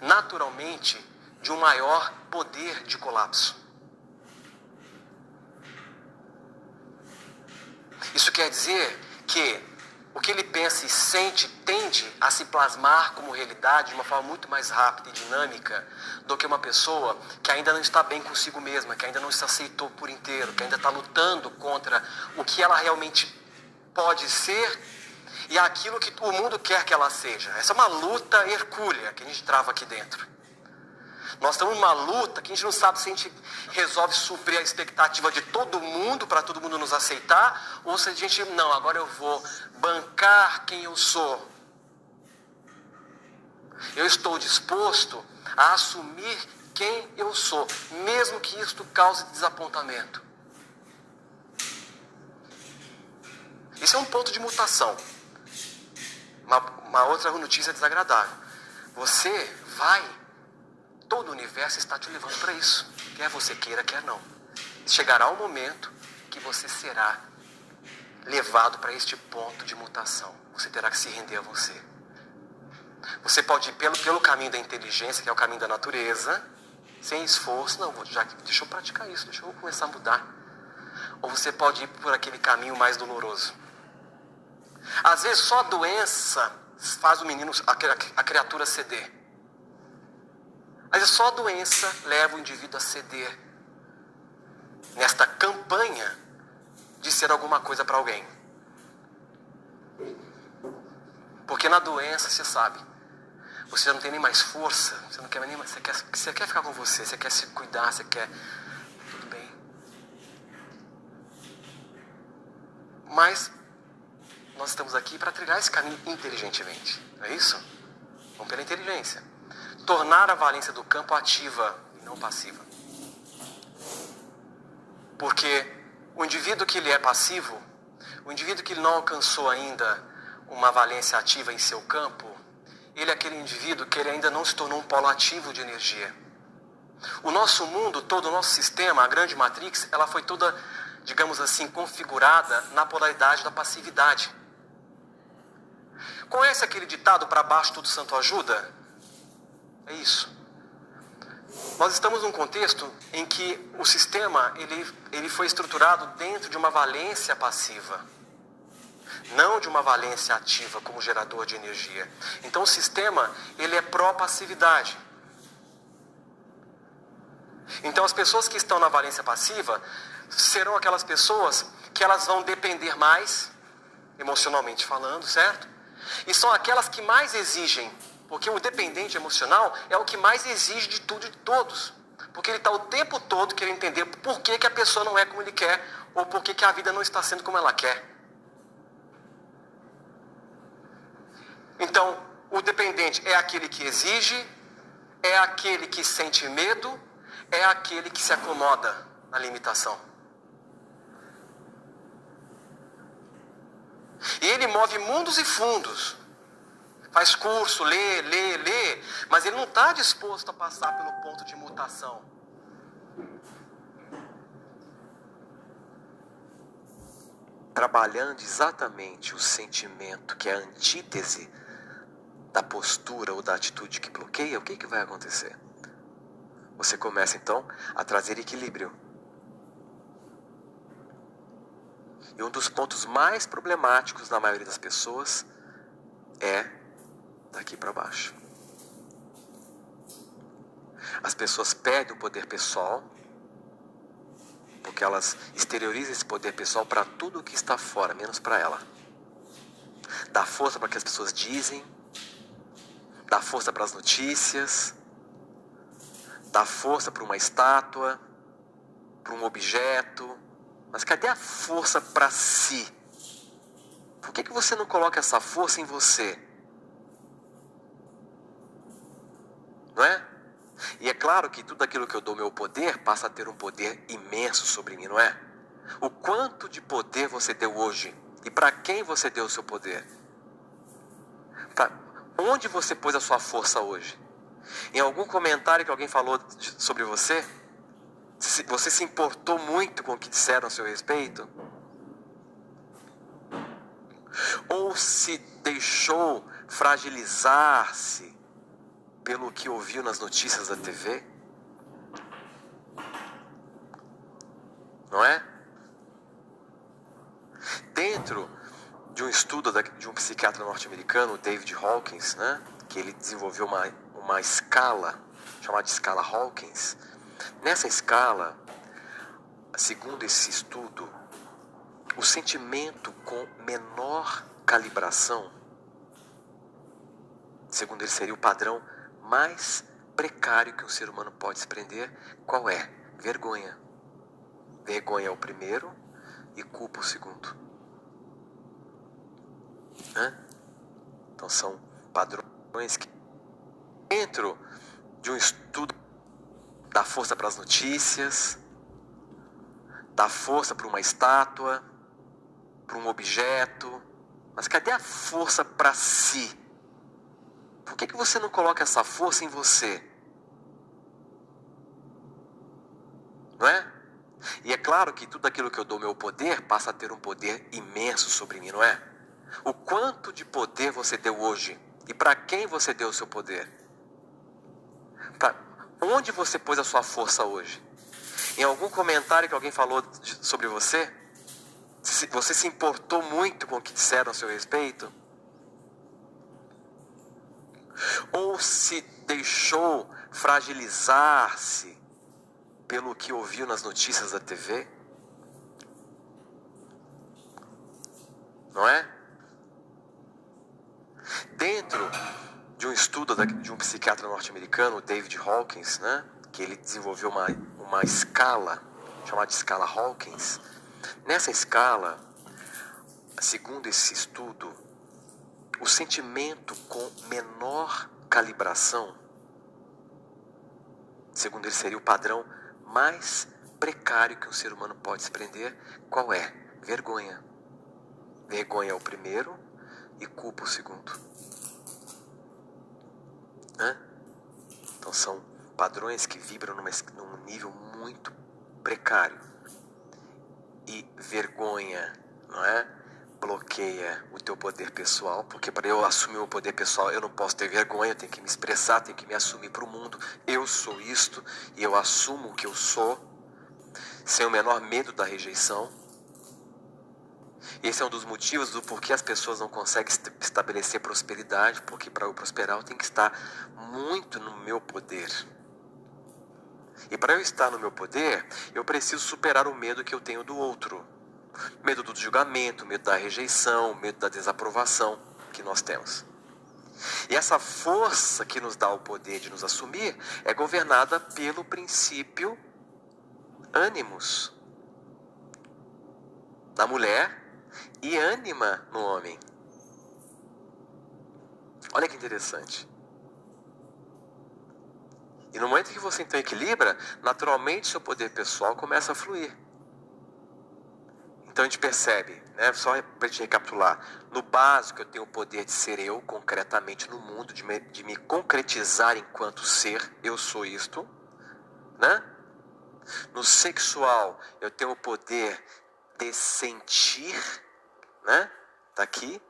naturalmente de um maior poder de colapso. Isso quer dizer que o que ele pensa e sente tende a se plasmar como realidade de uma forma muito mais rápida e dinâmica do que uma pessoa que ainda não está bem consigo mesma, que ainda não se aceitou por inteiro, que ainda está lutando contra o que ela realmente pode ser e aquilo que o mundo quer que ela seja. Essa é uma luta hercúlea que a gente trava aqui dentro. Nós estamos numa luta que a gente não sabe se a gente resolve suprir a expectativa de todo mundo para todo mundo nos aceitar, ou se a gente, não, agora eu vou bancar quem eu sou. Eu estou disposto a assumir quem eu sou, mesmo que isto cause desapontamento. Isso é um ponto de mutação. Uma, uma outra notícia desagradável. Você vai Todo o universo está te levando para isso, quer você queira, quer não. Chegará o momento que você será levado para este ponto de mutação. Você terá que se render a você. Você pode ir pelo, pelo caminho da inteligência, que é o caminho da natureza, sem esforço. Não, já, deixa eu praticar isso, deixa eu começar a mudar. Ou você pode ir por aquele caminho mais doloroso. Às vezes só a doença faz o menino, a criatura ceder. Às vezes só a doença leva o indivíduo a ceder nesta campanha de ser alguma coisa para alguém. Porque na doença, você sabe, você já não tem nem mais força, você não quer nem mais, você quer, você quer ficar com você, você quer se cuidar, você quer tudo bem. Mas nós estamos aqui para trilhar esse caminho inteligentemente, não é isso? Vamos pela inteligência. Tornar a valência do campo ativa e não passiva. Porque o indivíduo que ele é passivo, o indivíduo que ele não alcançou ainda uma valência ativa em seu campo, ele é aquele indivíduo que ele ainda não se tornou um polo ativo de energia. O nosso mundo, todo o nosso sistema, a grande matrix, ela foi toda, digamos assim, configurada na polaridade da passividade. Conhece aquele ditado para baixo tudo santo ajuda? É isso. Nós estamos num contexto em que o sistema ele, ele foi estruturado dentro de uma valência passiva, não de uma valência ativa como gerador de energia. Então o sistema ele é pró-passividade. Então as pessoas que estão na valência passiva serão aquelas pessoas que elas vão depender mais, emocionalmente falando, certo? E são aquelas que mais exigem porque o dependente emocional é o que mais exige de tudo e de todos. Porque ele está o tempo todo querendo entender por que, que a pessoa não é como ele quer, ou por que, que a vida não está sendo como ela quer. Então, o dependente é aquele que exige, é aquele que sente medo, é aquele que se acomoda na limitação. E ele move mundos e fundos faz curso, lê, lê, lê, mas ele não está disposto a passar pelo ponto de mutação. Trabalhando exatamente o sentimento que é a antítese da postura ou da atitude que bloqueia, o que, que vai acontecer? Você começa então a trazer equilíbrio. E um dos pontos mais problemáticos na maioria das pessoas é daqui para baixo. As pessoas perdem o poder pessoal porque elas exteriorizam esse poder pessoal para tudo que está fora, menos para ela. Dá força para que as pessoas dizem, dá força para as notícias, dá força para uma estátua, para um objeto. Mas cadê a força para si? Por que, que você não coloca essa força em você? Não é? E é claro que tudo aquilo que eu dou meu poder passa a ter um poder imenso sobre mim, não é? O quanto de poder você deu hoje e para quem você deu o seu poder? Pra onde você pôs a sua força hoje? Em algum comentário que alguém falou sobre você? Você se importou muito com o que disseram a seu respeito? Ou se deixou fragilizar-se pelo que ouviu nas notícias da TV? Não é? Dentro de um estudo de um psiquiatra norte-americano, David Hawkins, né, que ele desenvolveu uma, uma escala chamada escala Hawkins. Nessa escala, segundo esse estudo, o sentimento com menor calibração, segundo ele seria o padrão mais precário que um ser humano pode se prender, qual é? Vergonha. Vergonha é o primeiro e culpa o segundo. Então são padrões que dentro de um estudo dá força para as notícias, dá força para uma estátua, para um objeto, mas cadê a força para si? Por que, que você não coloca essa força em você? Não é? E é claro que tudo aquilo que eu dou meu poder passa a ter um poder imenso sobre mim, não é? O quanto de poder você deu hoje e para quem você deu o seu poder? Pra onde você pôs a sua força hoje? Em algum comentário que alguém falou sobre você? Você se importou muito com o que disseram a seu respeito? Ou se deixou fragilizar-se pelo que ouviu nas notícias da TV? Não é? Dentro de um estudo de um psiquiatra norte-americano, David Hawkins, né, que ele desenvolveu uma, uma escala chamada escala Hawkins. Nessa escala, segundo esse estudo, o sentimento com menor calibração, segundo ele seria o padrão mais precário que um ser humano pode se prender, qual é? Vergonha. Vergonha é o primeiro e culpa o segundo. Hã? Então são padrões que vibram numa, num nível muito precário. E vergonha, não é? Bloqueia o teu poder pessoal, porque para eu assumir o poder pessoal eu não posso ter vergonha, eu tenho que me expressar, tenho que me assumir para o mundo. Eu sou isto e eu assumo o que eu sou, sem o menor medo da rejeição. Esse é um dos motivos do porquê as pessoas não conseguem estabelecer prosperidade, porque para eu prosperar eu tenho que estar muito no meu poder. E para eu estar no meu poder, eu preciso superar o medo que eu tenho do outro. Medo do julgamento, medo da rejeição, medo da desaprovação que nós temos. E essa força que nos dá o poder de nos assumir é governada pelo princípio ânimos na mulher e ânima no homem. Olha que interessante. E no momento que você então equilibra, naturalmente seu poder pessoal começa a fluir. Então a gente percebe, né, só para gente recapitular, no básico eu tenho o poder de ser eu concretamente no mundo, de me, de me concretizar enquanto ser, eu sou isto, né? No sexual eu tenho o poder de sentir, né? Tá aqui.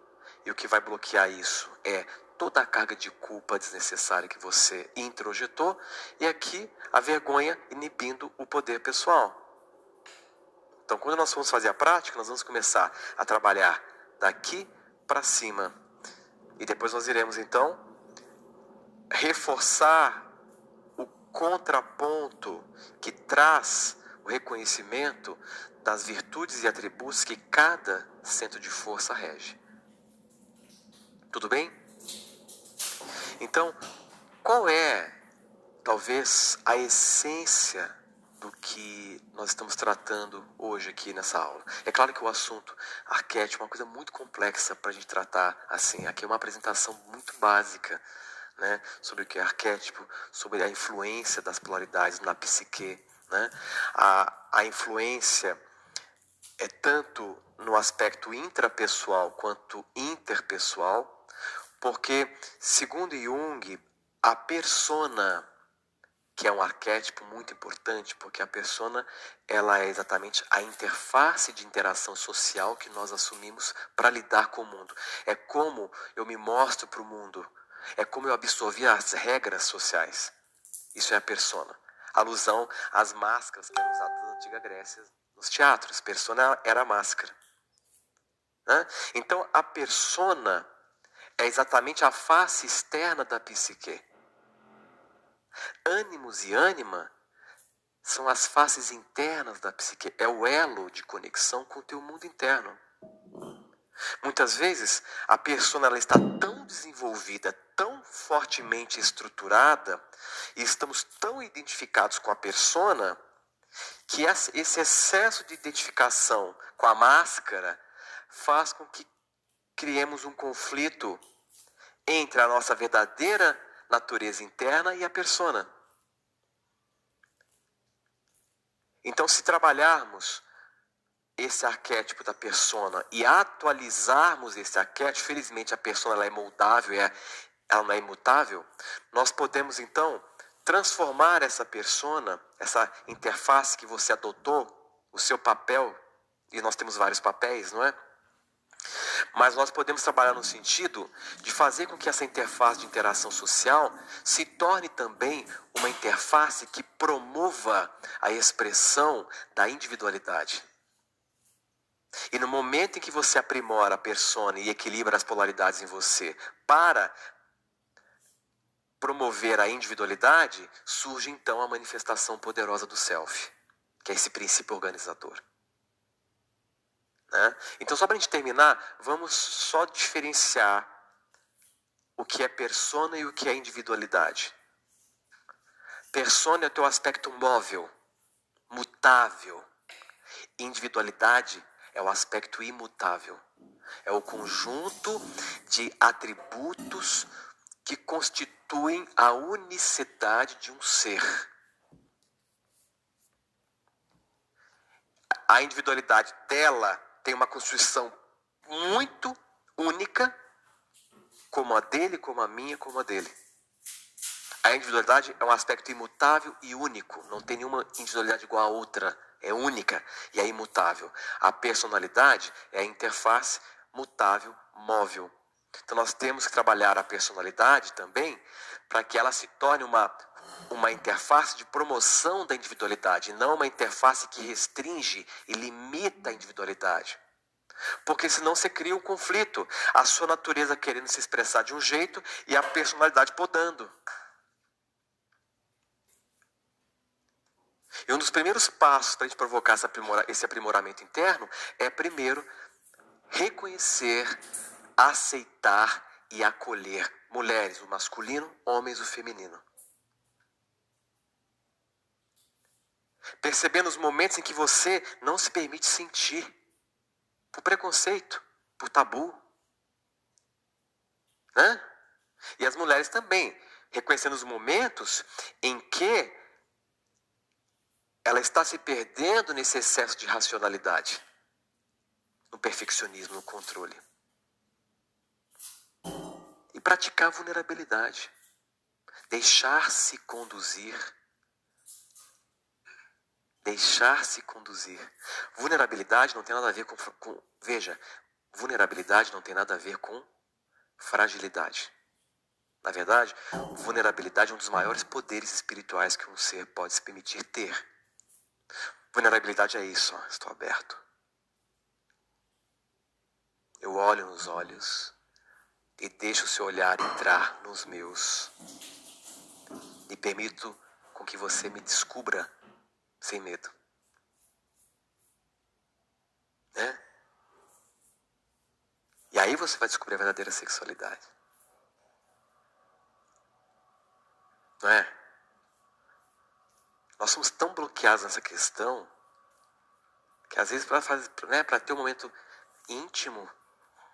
E o que vai bloquear isso é toda a carga de culpa desnecessária que você introjetou e aqui a vergonha inibindo o poder pessoal. Então, quando nós formos fazer a prática, nós vamos começar a trabalhar daqui para cima. E depois nós iremos então reforçar o contraponto que traz o reconhecimento das virtudes e atributos que cada centro de força rege. Tudo bem? Então, qual é, talvez, a essência do que nós estamos tratando hoje aqui nessa aula? É claro que o assunto arquétipo é uma coisa muito complexa para a gente tratar assim. Aqui é uma apresentação muito básica né, sobre o que é arquétipo, sobre a influência das polaridades na psique. Né? A, a influência é tanto no aspecto intrapessoal quanto interpessoal porque, segundo Jung, a persona, que é um arquétipo muito importante, porque a persona ela é exatamente a interface de interação social que nós assumimos para lidar com o mundo. É como eu me mostro para o mundo, é como eu absorvi as regras sociais. Isso é a persona. Alusão às máscaras que eram usadas na antiga Grécia nos teatros. Persona era a máscara. Então, a persona é exatamente a face externa da psique. Ânimos e ânima são as faces internas da psique, é o elo de conexão com o teu mundo interno. Muitas vezes a persona ela está tão desenvolvida, tão fortemente estruturada, e estamos tão identificados com a persona, que esse excesso de identificação com a máscara faz com que criemos um conflito entre a nossa verdadeira natureza interna e a persona. Então, se trabalharmos esse arquétipo da persona e atualizarmos esse arquétipo, felizmente a persona ela é moldável, é, ela não é imutável, nós podemos então transformar essa persona, essa interface que você adotou, o seu papel, e nós temos vários papéis, não é? Mas nós podemos trabalhar no sentido de fazer com que essa interface de interação social se torne também uma interface que promova a expressão da individualidade. E no momento em que você aprimora a persona e equilibra as polaridades em você para promover a individualidade, surge então a manifestação poderosa do self, que é esse princípio organizador. Né? Então, só para a gente terminar, vamos só diferenciar o que é persona e o que é individualidade. Persona é o teu aspecto móvel, mutável. Individualidade é o aspecto imutável. É o conjunto de atributos que constituem a unicidade de um ser. A individualidade dela tem uma constituição muito única, como a dele, como a minha, como a dele. A individualidade é um aspecto imutável e único, não tem nenhuma individualidade igual a outra, é única e é imutável. A personalidade é a interface mutável, móvel. Então nós temos que trabalhar a personalidade também para que ela se torne uma, uma interface de promoção da individualidade, não uma interface que restringe e limita a individualidade. Porque senão você cria um conflito, a sua natureza querendo se expressar de um jeito e a personalidade podando. E um dos primeiros passos para a gente provocar esse aprimoramento interno é, primeiro, reconhecer, aceitar e acolher mulheres, o masculino, homens, o feminino. Percebendo os momentos em que você não se permite sentir, por preconceito, por tabu. Né? E as mulheres também, reconhecendo os momentos em que ela está se perdendo nesse excesso de racionalidade, no perfeccionismo, no controle. E praticar vulnerabilidade, deixar-se conduzir. Deixar-se conduzir. Vulnerabilidade não tem nada a ver com, com. Veja, vulnerabilidade não tem nada a ver com fragilidade. Na verdade, vulnerabilidade é um dos maiores poderes espirituais que um ser pode se permitir ter. Vulnerabilidade é isso, ó, estou aberto. Eu olho nos olhos e deixo o seu olhar entrar nos meus. E permito com que você me descubra sem medo. Né? E aí você vai descobrir a verdadeira sexualidade. Não é? Nós somos tão bloqueados nessa questão que às vezes para né, para ter um momento íntimo,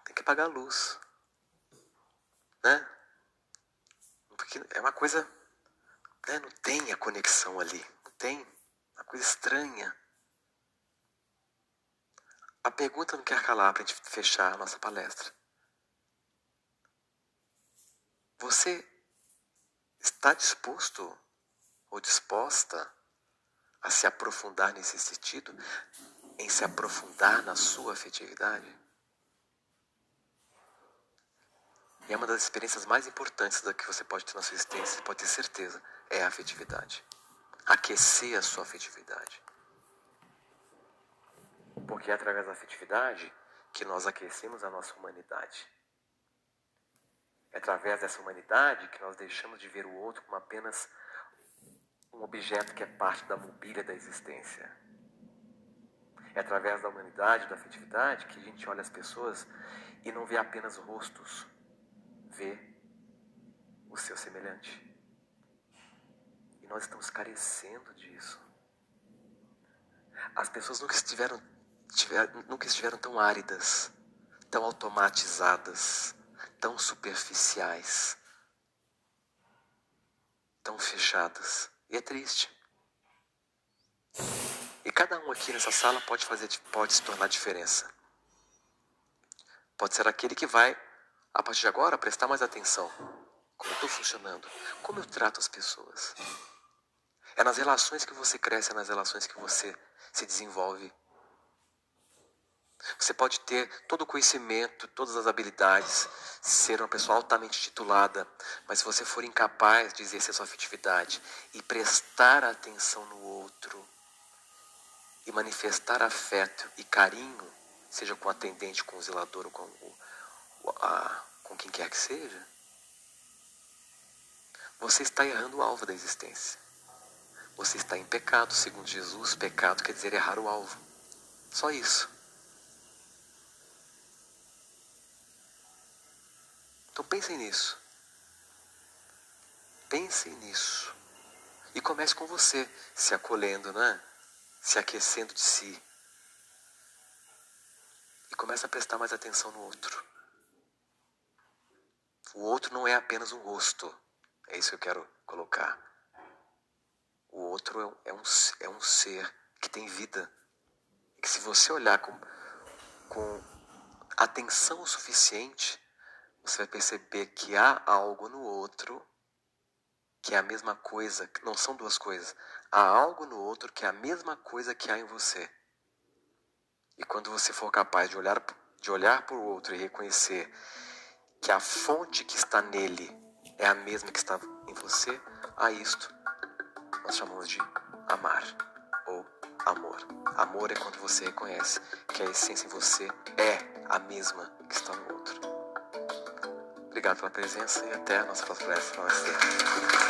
tem que apagar a luz, né? Porque é uma coisa, né, não tem a conexão ali, não tem, uma coisa estranha. A pergunta não quer calar para a gente fechar a nossa palestra. Você está disposto ou disposta a se aprofundar nesse sentido, em se aprofundar na sua afetividade? E é uma das experiências mais importantes da que você pode ter na sua existência, pode ter certeza, é a afetividade. Aquecer a sua afetividade. Porque é através da afetividade que nós aquecemos a nossa humanidade. É através dessa humanidade que nós deixamos de ver o outro como apenas um objeto que é parte da mobília da existência. É através da humanidade, da afetividade, que a gente olha as pessoas e não vê apenas rostos, vê o seu semelhante. Nós estamos carecendo disso. As pessoas nunca estiveram, tiver, nunca estiveram tão áridas, tão automatizadas, tão superficiais, tão fechadas. E é triste. E cada um aqui nessa sala pode fazer, pode se tornar diferença. Pode ser aquele que vai, a partir de agora, prestar mais atenção. Como eu estou funcionando, como eu trato as pessoas. É nas relações que você cresce, é nas relações que você se desenvolve. Você pode ter todo o conhecimento, todas as habilidades, ser uma pessoa altamente titulada, mas se você for incapaz de exercer sua afetividade e prestar atenção no outro e manifestar afeto e carinho, seja com o atendente, com o zelador ou com, o, a, com quem quer que seja, você está errando o alvo da existência. Você está em pecado, segundo Jesus. Pecado quer dizer errar o alvo. Só isso. Então pensem nisso. Pensem nisso. E comece com você, se acolhendo, né? Se aquecendo de si. E comece a prestar mais atenção no outro. O outro não é apenas um rosto. É isso que eu quero colocar. O outro é um, é um ser que tem vida. Que se você olhar com, com atenção o suficiente, você vai perceber que há algo no outro que é a mesma coisa, não são duas coisas. Há algo no outro que é a mesma coisa que há em você. E quando você for capaz de olhar, de olhar para o outro e reconhecer que a fonte que está nele é a mesma que está em você, a isto nós chamamos de amar ou amor. Amor é quando você reconhece que a essência em você é a mesma que está no outro. Obrigado pela presença e até a nossa próxima palestra.